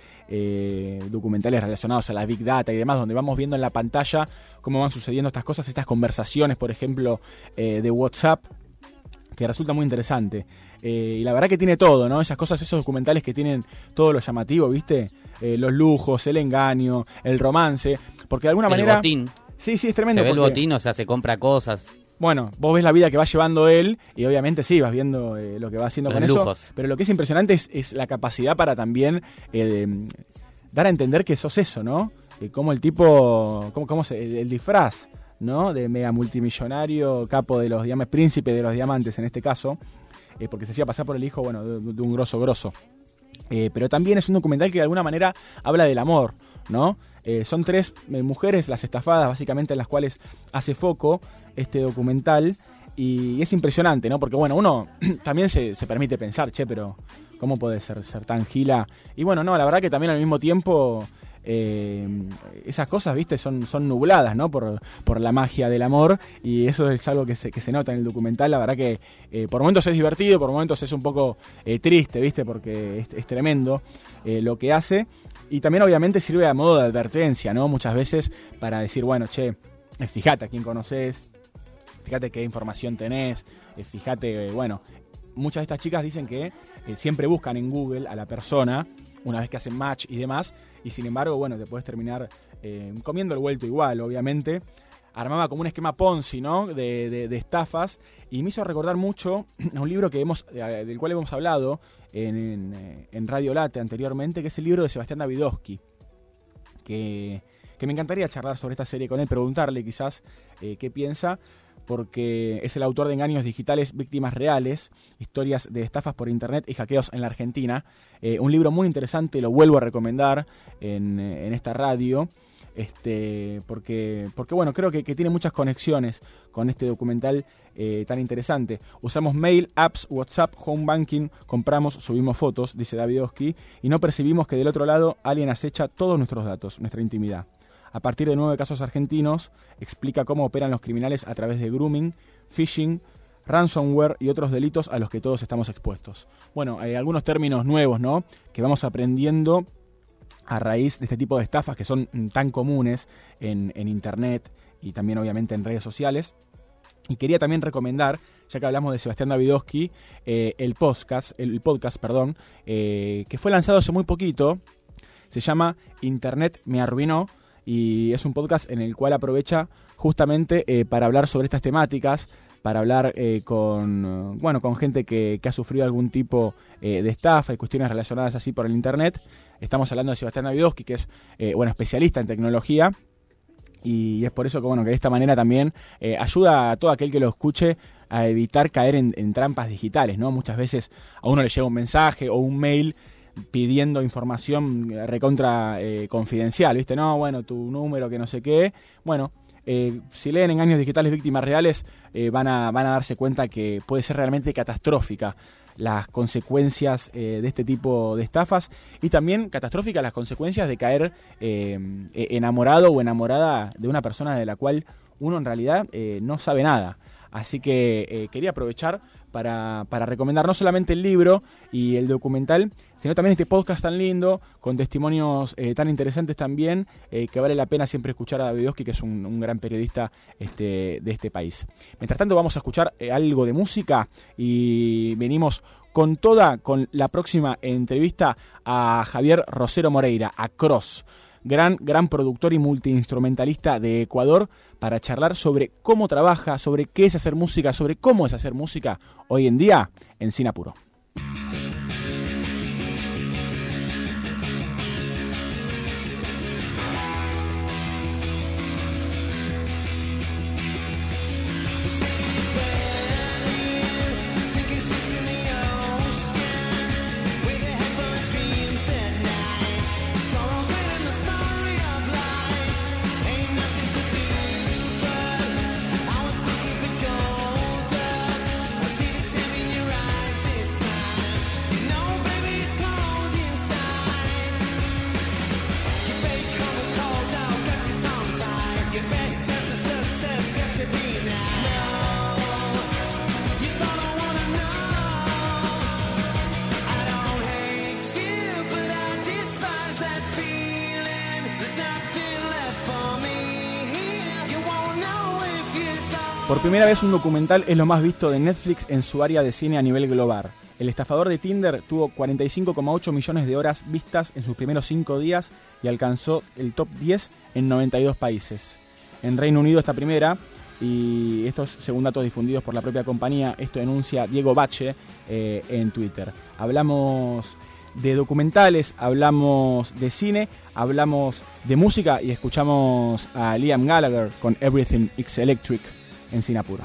documentales relacionados a la Big Data y demás, donde vamos viendo en la pantalla cómo van sucediendo estas cosas, estas conversaciones, por ejemplo, de WhatsApp, que resulta muy interesante. Eh, y la verdad que tiene todo, ¿no? Esas cosas, esos documentales que tienen todo lo llamativo, ¿viste? Eh, los lujos, el engaño, el romance, porque de alguna
el
manera...
botín.
Sí, sí, es tremendo.
Se ve el botín, o sea, se compra cosas.
bueno, vos ves la vida que va llevando él y obviamente sí, vas viendo eh, lo que va haciendo
Los
con
lujos.
eso. Pero lo que es impresionante es, es la capacidad para también de, mm, dar a entender que sos eso, ¿no? Cómo el tipo, cómo, cómo se, el, el disfraz, ¿no? De mega multimillonario, capo de los diamantes, príncipe de los diamantes en este caso, eh, porque se hacía pasar por el hijo, bueno, de, un grosso grosso. Eh, pero también es un documental que de alguna manera habla del amor, ¿no? Eh, son tres mujeres, las estafadas, básicamente en las cuales hace foco este documental. Y es impresionante, ¿no? Porque, bueno, uno también se, se permite pensar, che, pero ¿cómo puede ser, ser tan gila? Y bueno, no, la verdad que también al mismo tiempo eh, esas cosas, viste, son, son nubladas, ¿no? Por, por la magia del amor y eso es algo que se, que se nota en el documental. La verdad que eh, por momentos es divertido, por momentos es un poco eh, triste, viste, porque es, es tremendo lo que hace. Y también obviamente sirve a modo de advertencia, ¿no? Muchas veces para decir, bueno, che, fíjate a quién conoces, fíjate qué información tenés, fíjate, bueno, muchas de estas chicas dicen que siempre buscan en Google a la persona una vez que hacen match y demás, y sin embargo, bueno, te puedes terminar eh, comiendo el vuelto igual, obviamente. Armaba como un esquema Ponzi, ¿no? De, de- estafas, y me hizo recordar mucho a un libro que hemos, eh, del cual hemos hablado en, en, eh, en Radio Late anteriormente, que es el libro de Sebastián Davidowski, que, que me encantaría charlar sobre esta serie con él, preguntarle quizás qué piensa, porque es el autor de Engaños Digitales, Víctimas Reales, Historias de Estafas por Internet y Hackeos en la Argentina. Eh, un libro muy interesante, lo vuelvo a recomendar en, eh, esta radio. Este, porque, porque bueno, creo que, tiene muchas conexiones con este documental eh, tan interesante. Usamos mail, apps, WhatsApp, home banking, compramos, subimos fotos, dice Davidowski, y no percibimos que del otro lado alguien acecha todos nuestros datos, nuestra intimidad. A partir de nueve casos argentinos, explica cómo operan los criminales a través de grooming, phishing, ransomware y otros delitos a los que todos estamos expuestos. Bueno, hay algunos términos nuevos, ¿no? Que vamos aprendiendo a raíz de este tipo de estafas que son mm, tan comunes en, Internet y también obviamente en redes sociales. Y quería también recomendar, ya que hablamos de Sebastián Davidowski, eh, el podcast, el, podcast, perdón, eh, que fue lanzado hace muy poquito. Se llama Internet me arruinó y es un podcast en el cual aprovecha justamente eh, para hablar sobre estas temáticas, para hablar eh, con bueno con gente que, ha sufrido algún tipo eh, de estafa y cuestiones relacionadas así por el internet. Estamos hablando de Sebastián Davidowski, que es eh, bueno especialista en tecnología y es por eso que bueno que de esta manera también ayuda a todo aquel que lo escuche a evitar caer en, en trampas digitales, ¿no? Muchas veces a uno le llega un mensaje o un mail pidiendo información eh, recontra eh, confidencial, ¿viste? No, bueno, tu número, que no sé qué. Bueno, eh, si leen Engaños Digitales Víctimas Reales, van, a, van a darse cuenta que puede ser realmente catastrófica las consecuencias de este tipo de estafas y también catastróficas las consecuencias de caer eh, enamorado o enamorada de una persona de la cual uno en realidad no sabe nada. Así que quería aprovechar para, para recomendar no solamente el libro y el documental, sino también este podcast tan lindo, con testimonios eh, tan interesantes también, eh, que vale la pena siempre escuchar a Davidowski, que es un, un gran periodista este, de este país. Mientras tanto vamos a escuchar eh, algo de música y venimos con toda, con la próxima entrevista a Javier Rosero Moreira, a Cross gran, gran productor y multiinstrumentalista de Ecuador, para charlar sobre cómo trabaja, sobre qué es hacer música, sobre cómo es hacer música hoy en día en Sinapuro. Por primera vez un documental es lo más visto de Netflix en su área de cine a nivel global. El estafador de Tinder tuvo 45,8 millones de horas vistas en sus primeros 5 días y alcanzó el top 10 en 92 países. En Reino Unido esta primera, y estos según datos difundidos por la propia compañía, esto denuncia Diego Bache eh, en Twitter. Hablamos de documentales, hablamos de cine, hablamos de música y escuchamos a Liam Gallagher con Everything Is Electric en Sinapuro.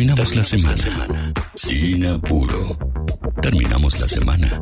Terminamos la semana. Sin apuro. Terminamos la semana.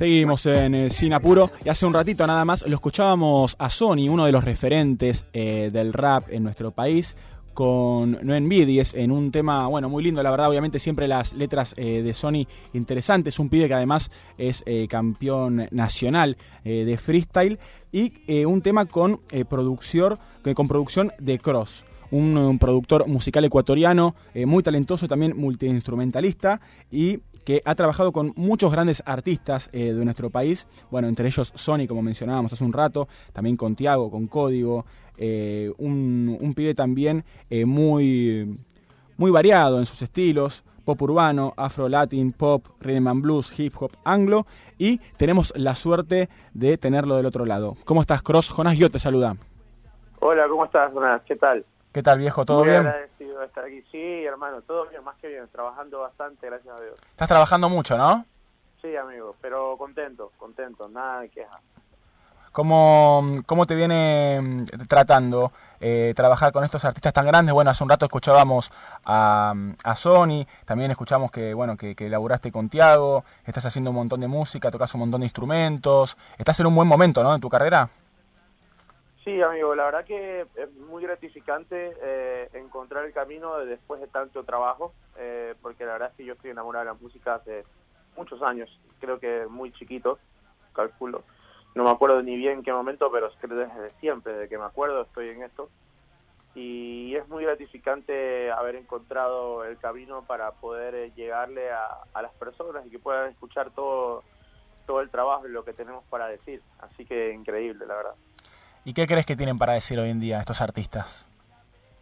Seguimos en el Sin Apuro y hace un ratito nada más lo escuchábamos a Sony, uno de los referentes eh, del rap en nuestro país, con No Envidies en un tema, bueno, muy lindo, la verdad, obviamente siempre las letras eh, de Sony interesantes, un pibe que además es eh, campeón nacional eh, de freestyle y eh, un tema con eh, producción, con producción de Cross. Un, un productor musical ecuatoriano eh, muy talentoso, también multiinstrumentalista y que ha trabajado con muchos grandes artistas eh, de nuestro país, bueno, entre ellos Sony, como mencionábamos hace un rato, también con Tiago, con Código, eh, un, un pibe también eh, muy, muy variado en sus estilos, pop urbano, afro latin, pop, rhythm and blues, hip hop, anglo, y tenemos la suerte de tenerlo del otro lado. ¿Cómo estás, Cross? Jonas yo te saluda.
Hola, ¿cómo estás, Jonas? ¿Qué tal?
¿Qué tal, viejo? ¿Todo
Muy
bien?
agradecido de estar aquí. Sí, hermano, todo bien, más que bien. Trabajando bastante, gracias a Dios.
Estás trabajando mucho, ¿no?
Sí, amigo, pero contento, contento, nada de queja.
¿Cómo, cómo te viene mm, tratando eh, trabajar con estos artistas tan grandes? Bueno, hace un rato escuchábamos a, a Sony, también escuchamos que, bueno, que, que laburaste con Tiago, estás haciendo un montón de música, tocas un montón de instrumentos, estás en un buen momento, ¿no? En tu carrera.
Sí, amigo, la verdad que es muy gratificante eh, encontrar el camino de- después de tanto trabajo, eh, porque la verdad es que yo estoy enamorado de la música hace muchos años, creo que muy chiquito, calculo. No me acuerdo ni bien en qué momento, pero creo desde siempre, desde que me acuerdo estoy en esto. Y es muy gratificante haber encontrado el camino para poder eh, llegarle a, a las personas y que puedan escuchar todo, todo el trabajo y lo que tenemos para decir. Así que increíble, la verdad.
¿Y qué crees que tienen para decir hoy en día estos artistas?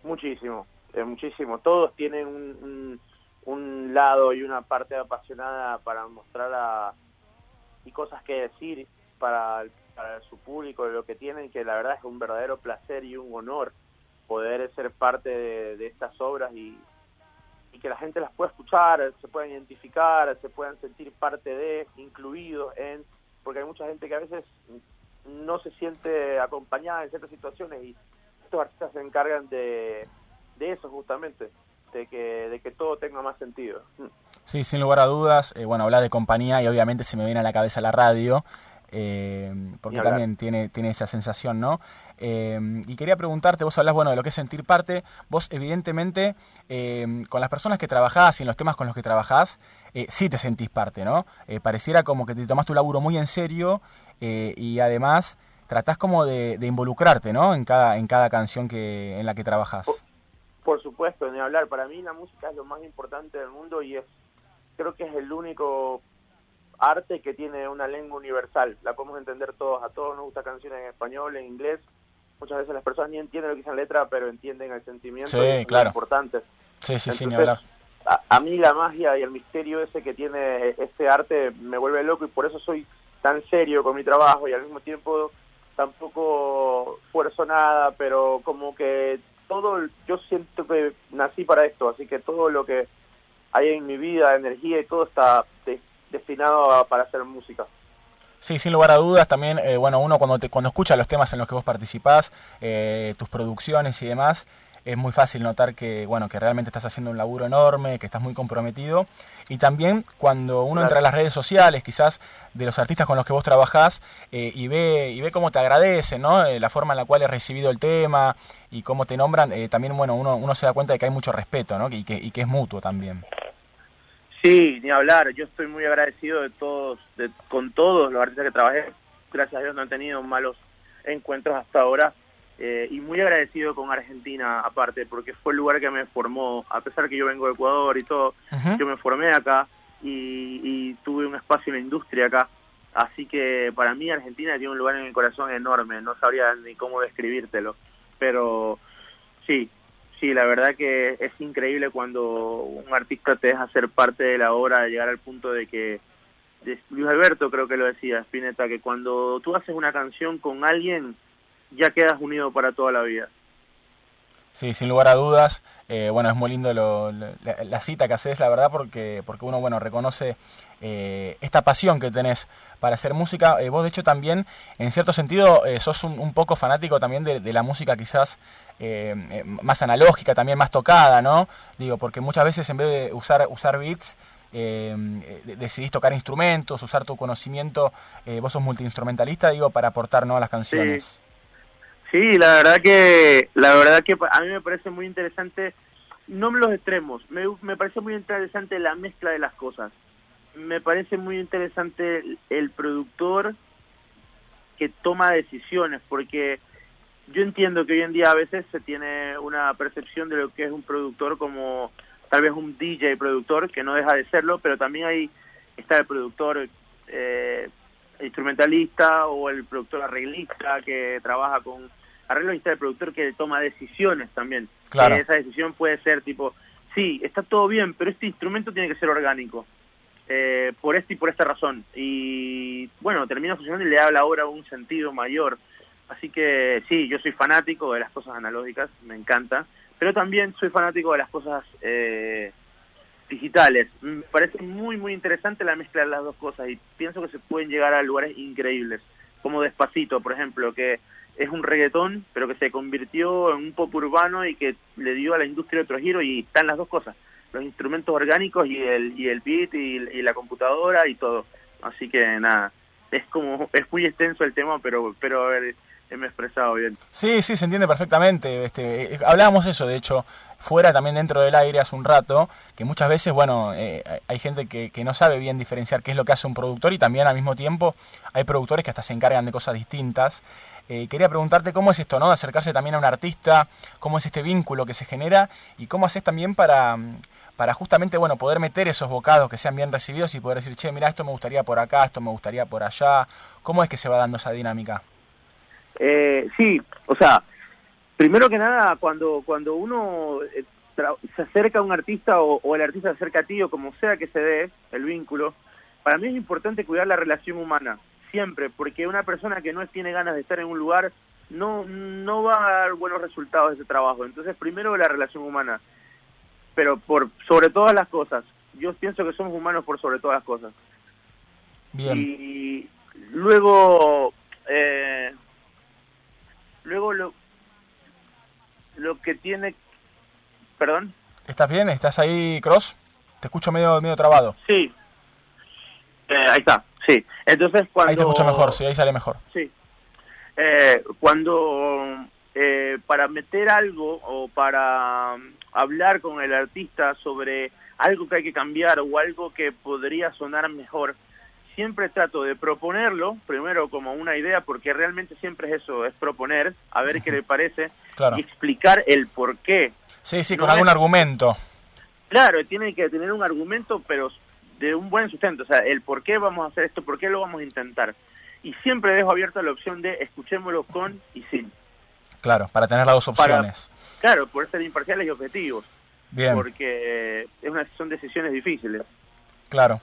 Muchísimo, eh, muchísimo. Todos tienen un, lado y una parte apasionada para mostrar a, y cosas que decir para, su público lo que tienen, que la verdad es un verdadero placer y un honor poder ser parte de, de estas obras y, y que la gente las pueda escuchar, se puedan identificar, se puedan sentir parte de, incluidos en, porque hay mucha gente que a veces no se siente acompañada en ciertas situaciones y estos artistas se encargan de, de eso justamente, de que, de que todo tenga más sentido.
Sí, sin lugar a dudas, eh, bueno, hablar de compañía y obviamente se me viene a la cabeza la radio, eh, porque también tiene, tiene esa sensación, ¿no? Eh, y quería preguntarte, vos hablas, bueno, de lo que es sentir parte, vos evidentemente eh, con las personas que trabajás y en los temas con los que trabajás, eh, sí te sentís parte, ¿no? Eh, pareciera como que te tomás tu laburo muy en serio y además tratás como de, de involucrarte, ¿no? En cada, en cada canción que, en la que trabajás.
Por supuesto, ni hablar. Para mí la música es lo más importante del mundo y es, creo que es el único arte que tiene una lengua universal. La podemos entender todos. A todos nos gusta canciones en español, en inglés. Muchas veces las personas ni entienden lo que dice la letra, pero entienden el sentimiento.
Sí,
y es
claro.
importante.
Sí, sí,
Entonces,
hablar.
a, a mí la magia y el misterio ese que tiene este arte me vuelve loco y por eso soy tan serio con mi trabajo y al mismo tiempo tampoco fuerzo nada, pero como que todo, yo siento que nací para esto, así que todo lo que hay en mi vida, energía y todo está de- destinado a- para hacer música.
Sí, sin lugar a dudas, también, eh, bueno, uno cuando, te, cuando escucha los temas en los que vos participás, eh, tus producciones y demás, es muy fácil notar que, bueno, que realmente estás haciendo un laburo enorme, que estás muy comprometido. Y también cuando uno entra a las redes sociales, quizás de los artistas con los que vos trabajás, eh, y, ve, y ve cómo te agradecen, ¿no? Eh, la forma en la cual has recibido el tema y cómo te nombran, eh, también, bueno, uno, uno se da cuenta de que hay mucho respeto, ¿no? Y que, y que es mutuo también.
Sí, ni hablar. Yo estoy muy agradecido de todos, de, con todos los artistas que trabajé. Gracias a Dios no he tenido malos encuentros hasta ahora. Eh, y muy agradecido con Argentina aparte, porque fue el lugar que me formó, a pesar que yo vengo de Ecuador y todo, yo me formé acá y, y tuve un espacio en la industria acá. Así que para mí Argentina tiene un lugar en el corazón enorme, no sabría ni cómo describírtelo. Pero sí, sí, la verdad que es increíble cuando un artista te deja ser parte de la obra, llegar al punto de que, de- Luis Alberto creo que lo decía, Spinetta, que cuando tú haces una canción con alguien, ya quedas unido para toda la vida.
Sí, sin lugar a dudas. Eh, bueno, es muy lindo lo- la, cita que haces, la verdad, porque, porque uno, bueno, reconoce eh, esta pasión que tenés para hacer música. Eh, vos, de hecho, también, en cierto sentido, eh, sos un, poco fanático también de, de la música quizás eh, eh, más analógica, también más tocada, ¿no? Digo, porque muchas veces en vez de usar, usar beats, eh, decidís tocar instrumentos, usar tu conocimiento, eh, vos sos multiinstrumentalista, digo, para aportar, ¿no? a las canciones.
Sí, la verdad que la verdad que a mí me parece muy interesante, no los extremos, me, me parece muy interesante la mezcla de las cosas. Me parece muy interesante el productor que toma decisiones, porque yo entiendo que hoy en día a veces se tiene una percepción de lo que es un productor como tal vez un DJ productor, que no deja de serlo, pero también hay está el productor eh, instrumentalista o el productor arreglista que trabaja con arreglos y está el productor que toma decisiones también.
Claro.
Esa decisión puede ser tipo, sí, está todo bien, pero este instrumento tiene que ser orgánico. eh, por esta y por esta razón. Y bueno, termina funcionando y le da a la obra un sentido mayor. Así que sí, yo soy fanático de las cosas analógicas, me encanta, pero también soy fanático de las cosas eh, digitales. Me parece muy, muy interesante la mezcla de las dos cosas y pienso que se pueden llegar a lugares increíbles, como Despacito, por ejemplo, que es un reggaetón, pero que se convirtió en un pop urbano y que le dio a la industria otro giro y están las dos cosas, los instrumentos orgánicos y el, y el beat y, y la computadora y todo. Así que nada, es como, es muy extenso el tema, pero, pero a ver, me he expresado bien.
Sí, sí, se entiende perfectamente. Este, eh, hablábamos eso, de hecho, fuera también dentro del aire hace un rato, que muchas veces, bueno, eh, hay gente que, que no sabe bien diferenciar qué es lo que hace un productor y también al mismo tiempo hay productores que hasta se encargan de cosas distintas. Eh, quería preguntarte cómo es esto, ¿no? De acercarse también a un artista, cómo es este vínculo que se genera y cómo haces también para, para justamente, bueno, poder meter esos bocados que sean bien recibidos y poder decir, che, mira, esto me gustaría por acá, esto me gustaría por allá. ¿Cómo es que se va dando esa dinámica?
Eh, sí, o sea, primero que nada, cuando, cuando uno eh, se acerca a un artista o, o el artista se acerca a ti o como sea que se dé el vínculo, para mí es importante cuidar la relación humana, siempre, porque una persona que no tiene ganas de estar en un lugar no, no va a dar buenos resultados de ese trabajo. Entonces, primero la relación humana, pero por sobre todas las cosas. Yo pienso que somos humanos por sobre todas las cosas.
Bien.
Y luego, eh, luego lo, lo que tiene, perdón,
¿Estás bien? ¿Estás ahí, Cross? Te escucho medio, medio trabado.
sí, Eh, ahí está, sí. Entonces cuando
Ahí te escucho mejor, sí, ahí sale mejor.
Sí. Eh, cuando eh, para meter algo o para um, hablar con el artista sobre algo que hay que cambiar o algo que podría sonar mejor, siempre trato de proponerlo, primero como una idea, porque realmente siempre es eso, es proponer, a ver qué le parece,
Claro.
y explicar el por qué.
Sí, sí,
No
con algún
es-
argumento.
Claro, tiene que tener un argumento, pero de un buen sustento, o sea, el por qué vamos a hacer esto, por qué lo vamos a intentar. Y siempre dejo abierta la opción de escuchémoslo con y sin.
Claro, para tener las dos
Para-
opciones.
Claro, por ser imparciales y objetivos.
Bien.
Porque es una, son decisiones difíciles.
Claro.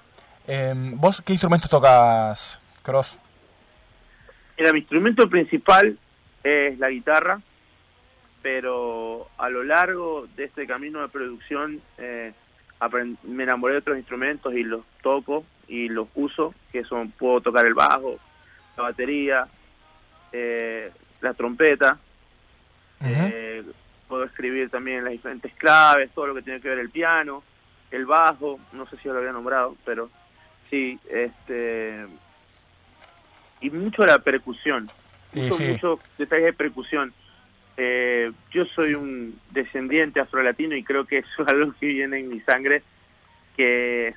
Eh, ¿Vos qué instrumentos tocas, Cross?
Mira, mi instrumento principal es la guitarra, pero a lo largo de este camino de producción eh, me enamoré de otros instrumentos y los toco y los uso, que son, puedo tocar el bajo, la batería, eh, la trompeta, eh, puedo escribir también las diferentes claves, todo lo que tiene que ver el piano, el bajo, no sé si lo había nombrado, pero sí, este y mucho la percusión, mucho,
sí.
mucho detalles de percusión. Eh, yo soy un descendiente afrolatino y creo que eso es algo que viene en mi sangre, que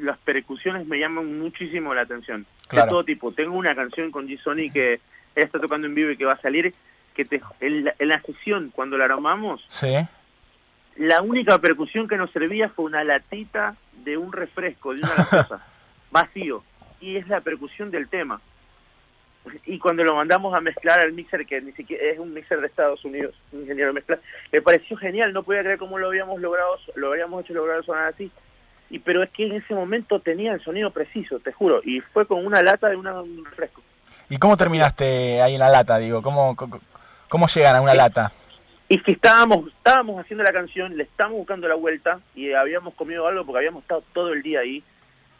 las percusiones me llaman muchísimo la atención.
Claro.
De todo tipo. Tengo una canción con G-Sony que ella está tocando en vivo y que va a salir, que que te, en, la, en la sesión, cuando la armamos,
Sí.
la única percusión que nos servía fue una latita de un refresco, de una gaseosa, vacío. Y es la percusión del tema. Y cuando lo mandamos a mezclar al mixer, que ni siquiera es un mixer de Estados Unidos, un ingeniero de mezcla, me pareció genial, no podía creer cómo lo habíamos logrado, lo habríamos hecho lograr sonar así. Y pero es que en ese momento tenía el sonido preciso, te juro, y fue con una lata de una- un refresco.
¿Y cómo terminaste ahí en la lata, digo? ¿Cómo, cómo, cómo llegan a una lata?
Y que estábamos, estábamos haciendo la canción, le estábamos buscando la vuelta y habíamos comido algo porque habíamos estado todo el día ahí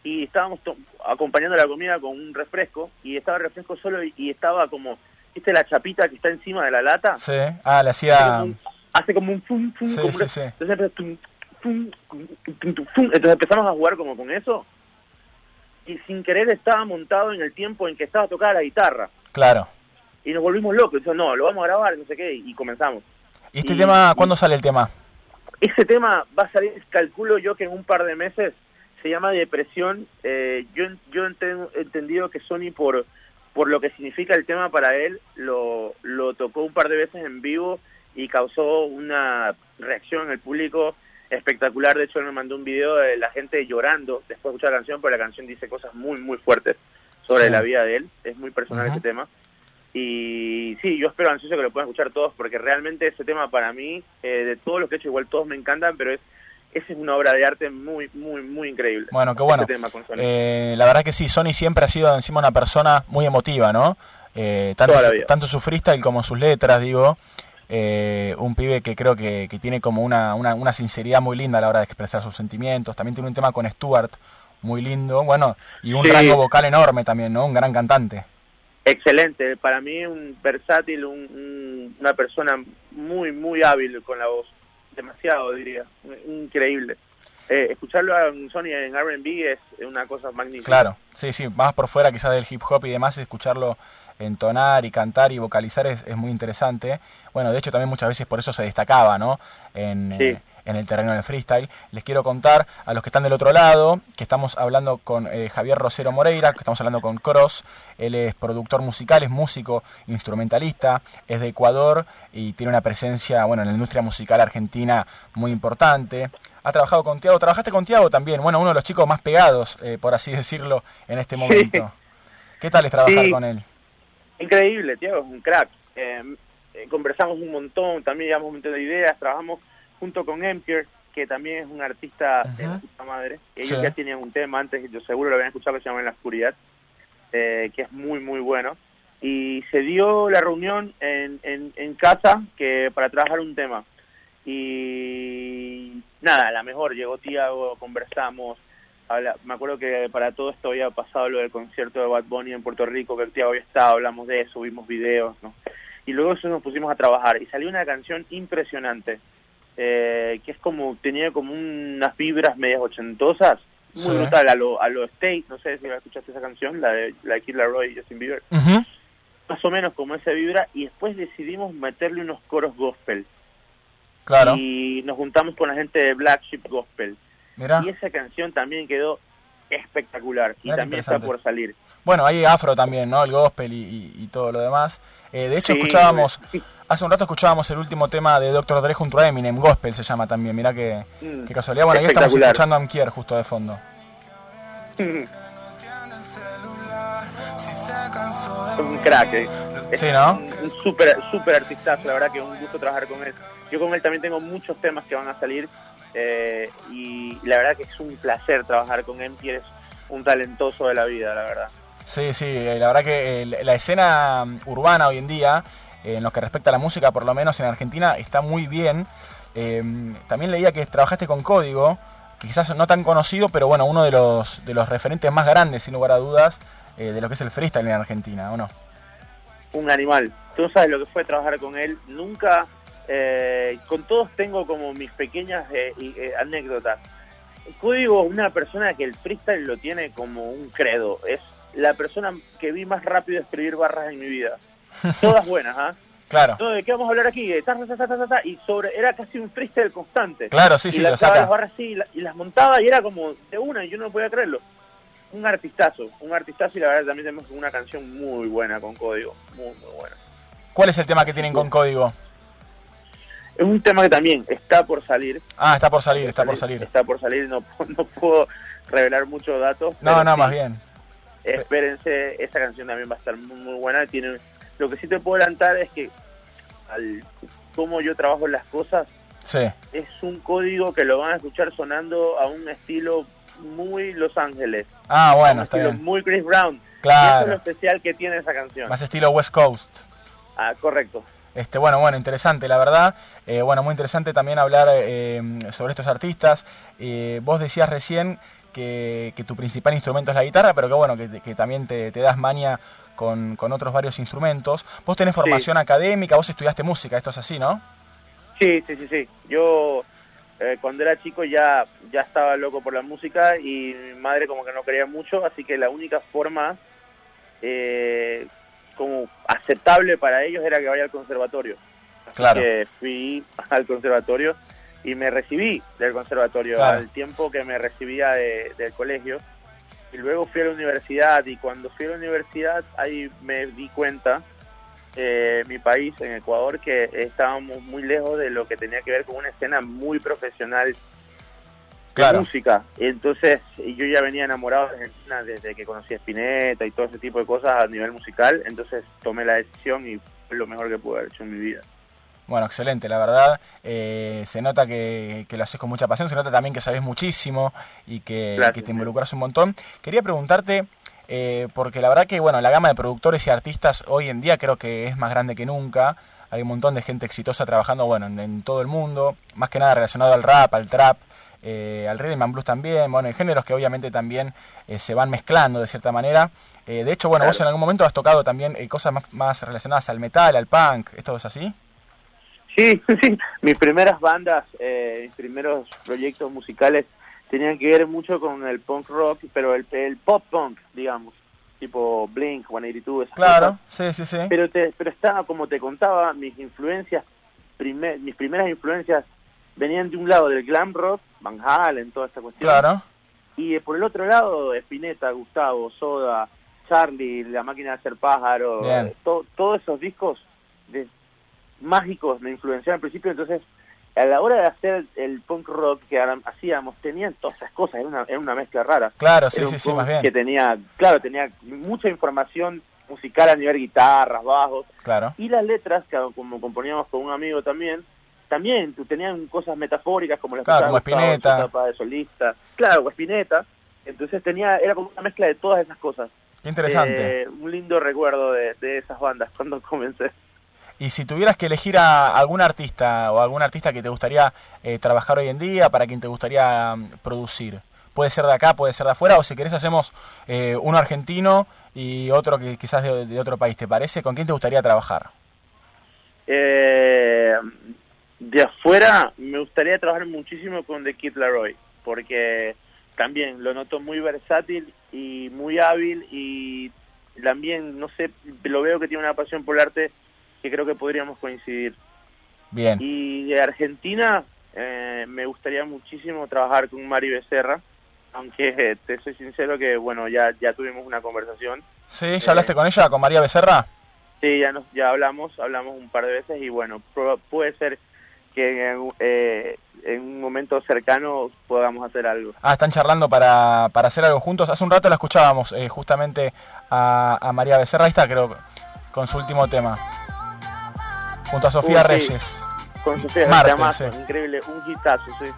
y estábamos acompañando la comida con un refresco y estaba el refresco solo y, y estaba como, ¿viste la chapita que está encima de la lata?
Sí. Ah, le hacía...
hace como un fum, fum,
Sí,
como
sí,
un-
sí.
Entonces, tum, tum, tum. Entonces empezamos a jugar como con eso y sin querer estaba montado en el tiempo en que estaba tocada la guitarra
Claro.
y nos volvimos locos. No, lo vamos a grabar, no sé qué, y comenzamos.
¿Y este
Y-
tema, cuándo sale el tema?
Ese tema va a salir, calculo yo que en un par de meses, se llama Depresión. Eh, yo yo he entendido que Sony, por, por lo que significa el tema para él, lo, lo tocó un par de veces en vivo y causó una reacción en el público espectacular. De hecho, él me mandó un video de la gente llorando después de escuchar la canción, porque la canción dice cosas muy, muy fuertes sobre
Sí.
la vida de él. Es muy personal
Ujú.
ese tema. Y sí, yo espero ansioso que lo puedan escuchar todos, porque realmente ese tema para mí, eh, de todos los que he hecho, igual todos me encantan, pero es es una obra de arte muy, muy, muy increíble.
Bueno, qué bueno.
Este tema con Sony.
Eh, la verdad que sí, Sony siempre ha sido encima una persona muy emotiva, ¿no? Eh, tanto, su, tanto su freestyle como sus letras, digo. Eh, un pibe que creo que, que tiene como una, una, una sinceridad muy linda a la hora de expresar sus sentimientos. También tiene un tema con Stuart muy lindo, bueno, y un
Sí.
rango vocal enorme también, ¿no? Un gran cantante.
Excelente, para mí un versátil, un- un- una persona muy, muy hábil con la voz, demasiado diría, increíble. Eh, escucharlo a Sony en R&B es una cosa magnífica.
Claro, sí, sí, más por fuera quizás del hip hop y demás, escucharlo entonar y cantar y vocalizar es, es muy interesante. Bueno, de hecho también muchas veces por eso se destacaba, ¿no? En,
Sí.
eh, en el terreno del freestyle. Les quiero contar a los que están del otro lado que estamos hablando con eh, Javier Rosero Moreira, que estamos hablando con Cross. Él es productor musical, es músico, instrumentalista, es de Ecuador y tiene una presencia, bueno, en la industria musical argentina muy importante. Ha trabajado con Tiago, trabajaste con Tiago también, bueno, uno de los chicos más pegados, eh, por así decirlo, en este momento. ¿Qué tal es trabajar
Sí.
con él?
Increíble, Tiago es un crack. Eh, eh, conversamos un montón, también llevamos un montón de ideas, trabajamos junto con Empire, que también es un artista de la puta madre. Ellos
Sí.
ya tenían un tema antes, yo seguro lo habían escuchado, que se llama En la Oscuridad, eh, que es muy, muy bueno. Y se dio la reunión en, en, en casa que para trabajar un tema. Y nada, la mejor, llegó Tiago, conversamos, habla- me acuerdo que para todo esto había pasado lo del concierto de Bad Bunny en Puerto Rico, que el Tiago había estado, hablamos de eso, vimos videos, ¿no? Y luego eso nos pusimos a trabajar y salió una canción impresionante, eh, que es como, tenía como unas vibras medias ochentosas, muy
Sí.
brutal, a lo, a lo State, no sé si la escuchaste esa canción, la de, la de Kid Laroi y Justin Bieber, más o menos como esa vibra, y después decidimos meterle unos coros gospel.
Claro.
Y nos juntamos con la gente de Black Sheep Gospel.
Mirá.
Y esa canción también quedó espectacular y
qué
también está por salir.
Bueno, hay afro también, ¿no? El gospel y, y- y todo lo demás. Eh, de hecho,
Sí,
escuchábamos, hace un rato escuchábamos el último tema de Dr. Dre junto a Eminem, Gospel se llama también, mirá qué,
Mm,
qué casualidad. Bueno, ahí estamos escuchando a Amkier justo de fondo.
Un crack, eh.
Sí, ¿no?
Un súper super artistazo, la verdad que es un gusto trabajar con él. Yo con él también tengo muchos temas que van a salir eh, y la verdad que es un placer trabajar con y es un talentoso de la vida, la verdad.
Sí, sí, eh, la verdad que eh, la escena mm, urbana hoy en día, en lo que respecta a la música, por lo menos en Argentina, está muy bien. Eh, también leía que trabajaste con Código, que quizás no tan conocido, pero bueno, uno de los, de los referentes más grandes, sin lugar a dudas, eh, de lo que es el freestyle en Argentina, ¿o no?
un animal. Tú sabes lo que fue trabajar con él. Nunca, eh, con todos tengo como mis pequeñas eh, eh, anécdotas. Código es una persona que el freestyle lo tiene como un credo. Es la persona que vi más rápido escribir barras en mi vida. Todas buenas, ¿ah?
Claro.
No, ¿De qué vamos a hablar aquí? Ta, ta, ta, y sobre era casi un freestyle constante.
Claro, sí,
y
sí, lo saca.
las barras así y, la- y las montaba y era como de una y yo no podía creerlo. Un artistazo, un artistazo y la verdad también tenemos una canción muy buena con código, muy muy buena.
¿Cuál es el tema que tienen con código?
Es un tema que también está por salir.
Ah, está por salir, está por salir.
Está por salir, no, no puedo revelar muchos datos.
No, no,
sí,
más bien.
Espérense, esta canción también va a estar muy, muy buena. Tiene, lo que sí te puedo adelantar es que al cómo yo trabajo las cosas,
Sí.
es un código que lo van a escuchar sonando a un estilo muy Los Ángeles.
Ah, bueno, está bien.
muy Chris Brown. Y
Claro.
eso es lo especial que tiene esa canción.
Más estilo West Coast.
Ah, correcto.
Este, bueno, bueno, interesante, la verdad. Eh, bueno, muy interesante también hablar eh, sobre estos artistas. Eh, vos decías recién que, que tu principal instrumento es la guitarra, pero que bueno, que, que también te, te das maña con, con otros varios instrumentos. Vos tenés formación académica, vos estudiaste música, esto es así, ¿no?
Sí, sí, sí, sí. Yo eh, cuando era chico ya, ya estaba loco por la música y mi madre como que no quería mucho, así que la única forma eh, como aceptable para ellos era que vaya al conservatorio. Así
Claro.
que fui al conservatorio y me recibí del conservatorio
Claro.
al tiempo que me recibía de- del colegio. Y luego fui a la universidad y cuando fui a la universidad ahí me di cuenta, eh, mi país, en Ecuador, que estábamos muy lejos de lo que tenía que ver con una escena muy profesional de
Claro.
música. Entonces yo ya venía enamorado de Argentina desde que conocí a Spinetta y todo ese tipo de cosas a nivel musical. Entonces tomé la decisión y fue lo mejor que pude haber hecho en mi vida.
Bueno, excelente, la verdad. eh, se nota que, que lo haces con mucha pasión, se nota también que sabes muchísimo y que,
Gracias,
que te involucras un montón. Quería preguntarte, eh, porque la verdad que bueno, la gama de productores y artistas hoy en día creo que es más grande que nunca. Hay un montón de gente exitosa trabajando bueno, en, en todo el mundo, más que nada relacionado al rap, al trap, eh, al rhythm blues también, bueno, en géneros que obviamente también eh, se van mezclando de cierta manera. Eh, de hecho, bueno, vos en algún momento has tocado también eh, cosas más, más relacionadas al metal, al punk, ¿esto es así?
Sí, sí. Mis primeras bandas, eh, mis primeros proyectos musicales tenían que ver mucho con el punk rock, pero el, el pop punk, digamos, tipo Blink, 182, esas
Claro,
cosas.
sí, sí, sí.
Pero, te, pero estaba, como te contaba, mis influencias, primer- mis primeras influencias venían de un lado del glam rock, Van Halen, toda esta cuestión.
Claro.
Y eh, por el otro lado, Spinetta, Gustavo, Soda, Charlie, La Máquina de Hacer Pájaro, eh, to- todos esos discos de- mágicos me influenciaron al principio, entonces a la hora de hacer el punk rock que hacíamos, tenían todas esas cosas, era una, era una mezcla rara.
Claro, sí,
Era
sí,
un
sí,
punk
más bien.
Que tenía, claro, tenía mucha información musical a nivel guitarras, bajos,
Claro.
y las letras, que como componíamos con un amigo también, también tenían cosas metafóricas como las
Claro, como Spinetta.
etapa de solista. Claro, Spinetta. Entonces tenía, era como una mezcla de todas esas cosas.
Qué interesante.
Eh, un lindo recuerdo de, de esas bandas cuando comencé.
Y si tuvieras que elegir a algún artista o algún artista que te gustaría eh, trabajar hoy en día, para quien te gustaría mm, producir, puede ser de acá, puede ser de afuera, o si querés hacemos eh, uno argentino y otro que quizás de, de otro país, ¿te parece? ¿Con quién te gustaría trabajar?
Eh, de afuera me gustaría trabajar muchísimo con The Kid Laroi, porque también lo noto muy versátil y muy hábil y también, no sé, lo veo que tiene una pasión por el arte que creo que podríamos coincidir.
Bien.
Y de Argentina eh, me gustaría muchísimo trabajar con Mari Becerra, aunque eh, te soy sincero que, bueno, ya, ya tuvimos una conversación.
¿Sí? ¿Ya hablaste con ella, con María Becerra?
Sí, ya nos, ya hablamos, hablamos un par de veces y bueno, puede ser que en, eh, en un momento cercano podamos hacer algo.
Ah, están charlando para, para hacer algo juntos. Hace un rato la escuchábamos eh, justamente a, a María Becerra. Ahí está, creo, con su último tema. Junto a Sofía
sí.
Reyes.
Con Sofía
sí.
increíble, un hitazo, sí.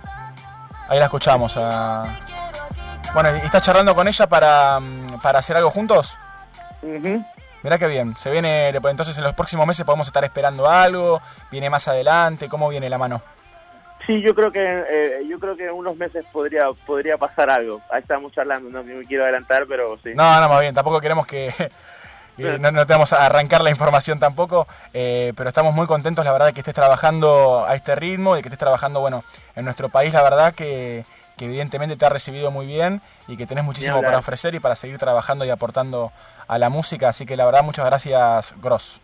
Ahí la escuchamos. a- Bueno, ¿y estás charlando con ella para, mm, para hacer algo juntos? Mirá qué bien. Se viene, después, entonces en los próximos meses podemos estar esperando algo. Viene más adelante. ¿Cómo viene la mano?
Sí, yo creo que eh, yo creo que en unos meses podría podría pasar algo. Ahí estamos charlando, no me quiero adelantar, pero sí.
No, no, más bien. Tampoco queremos que... que no, no te vamos a arrancar la información tampoco, eh, pero estamos muy contentos, la verdad, de que estés trabajando a este ritmo, de que estés trabajando, bueno, en nuestro país, la verdad que, que evidentemente te ha recibido muy bien y que tenés muchísimo para ofrecer y para seguir trabajando y aportando a la música, así que la verdad, muchas gracias, Gross.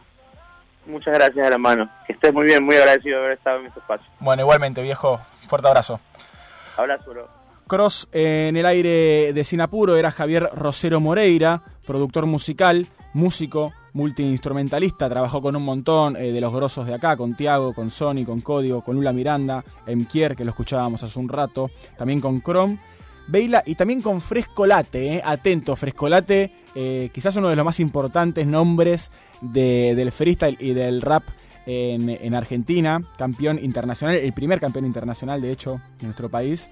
Muchas gracias, hermano. Que estés muy bien, muy agradecido de haber estado en este espacio.
Bueno, igualmente, viejo, fuerte abrazo.
Abrazo, bro.
Cross en el aire de Sinapuro era Javier Rosero Moreira, productor musical, músico, multiinstrumentalista, trabajó con un montón eh, de los grosos de acá, con Tiago, con Sony, con Código, con Lula Miranda, Emkier, que lo escuchábamos hace un rato, también con Chrome, Veila y también con Frescolate, eh, atento, Frescolate, eh, quizás uno de los más importantes nombres de- del freestyle y del rap en, en Argentina, campeón internacional, el primer campeón internacional de hecho de nuestro país,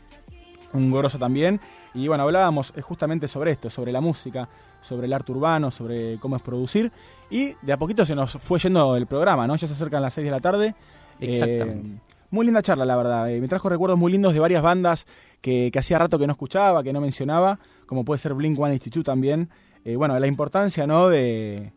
un grosso también. Y bueno, hablábamos eh, justamente sobre esto, sobre la música, sobre el arte urbano, sobre cómo es producir. Y de a poquito se nos fue yendo el programa, ¿no? Ya se acercan las 6 de la tarde.
Exactamente.
Eh, muy linda charla, la verdad. Eh, me trajo recuerdos muy lindos de varias bandas que, que hacía rato que no escuchaba, que no mencionaba, como puede ser Blink 182 también. Eh, bueno, la importancia, ¿no? De,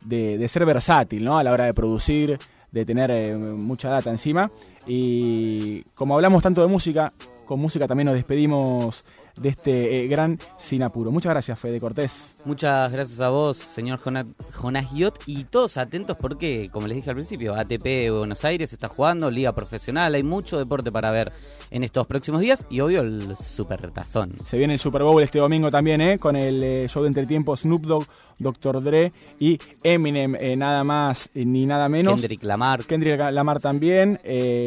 de, de ser versátil, ¿no? A la hora de producir, de tener mucha data encima. Y como hablamos tanto de música, con música también nos despedimos de este eh, gran Sin Apuro. Muchas gracias, Fede Cortés.
Muchas gracias a vos, señor Jona- Jonás Guiot, y todos atentos porque, como les dije al principio, ATP Buenos Aires está jugando, liga profesional, hay mucho deporte para ver en estos próximos días y obvio el super tazón.
Se viene el Super Bowl este domingo también, ¿eh? Con el eh, show de entretiempo Snoop Dogg, Dr. Dre y Eminem, eh, nada más ni nada menos.
Kendrick Lamar.
Kendrick Lamar también,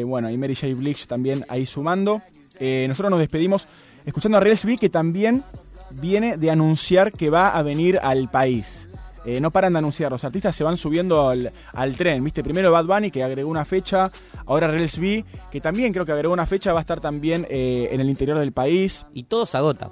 bueno, y Mary J. Blige también ahí sumando. Eh, nosotros nos despedimos escuchando a Reels B, que también viene de anunciar que va a venir al país. Eh, no paran de anunciar, los artistas se van subiendo al, al tren, ¿viste? Primero Bad Bunny, que agregó una fecha, ahora Reels B, que también creo que agregó una fecha, va a estar también eh, en el interior del país.
Y todo se agota.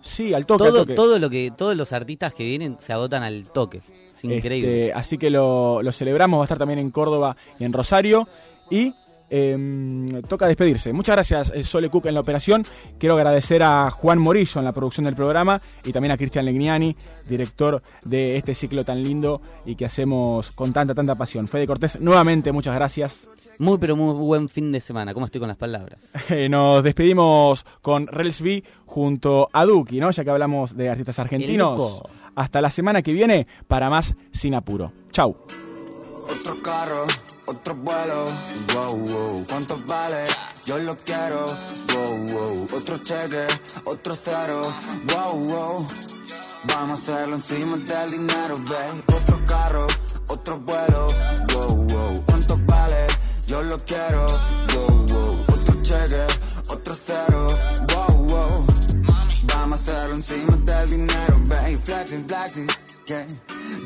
Sí, al toque, al
todo,
toque.
todo lo que, todos los artistas que vienen se agotan al toque. Es increíble.
Este, así que lo, lo celebramos, va a estar también en Córdoba y en Rosario. Y em, toca despedirse. Muchas gracias, eh, Sole Cook en la operación. Quiero agradecer a Juan Morillo en la producción del programa y también a Cristian Legnani, director de este ciclo tan lindo y que hacemos con tanta, tanta pasión. Fede Cortés, nuevamente muchas gracias.
Muy, pero muy buen fin de semana. ¿Cómo estoy con las palabras?
Eh, nos despedimos con Rels B junto a Duki, ¿no? Ya que hablamos de artistas argentinos. Hasta la semana que viene para más Sin Apuro. Chau.
Otro carro, otro vuelo, wow, wow, ¿cuánto vale? Yo lo quiero, wow, wow, otro cheque, otro cero, wow, wow. Vamos a hacerlo encima del dinero, babe. Otro carro, otro vuelo, wow, wow, ¿cuánto vale? Yo lo quiero, wow, wow, otro cheque, otro cero, wow, wow. Vamos a hacerlo encima del dinero, babe. Flexing, flexing, yeah.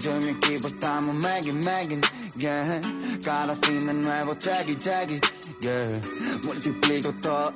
Yo mi equipo estamos making, making, yeah. Cada fin de nuevo, checky, checky, yeah. Multiplico todo.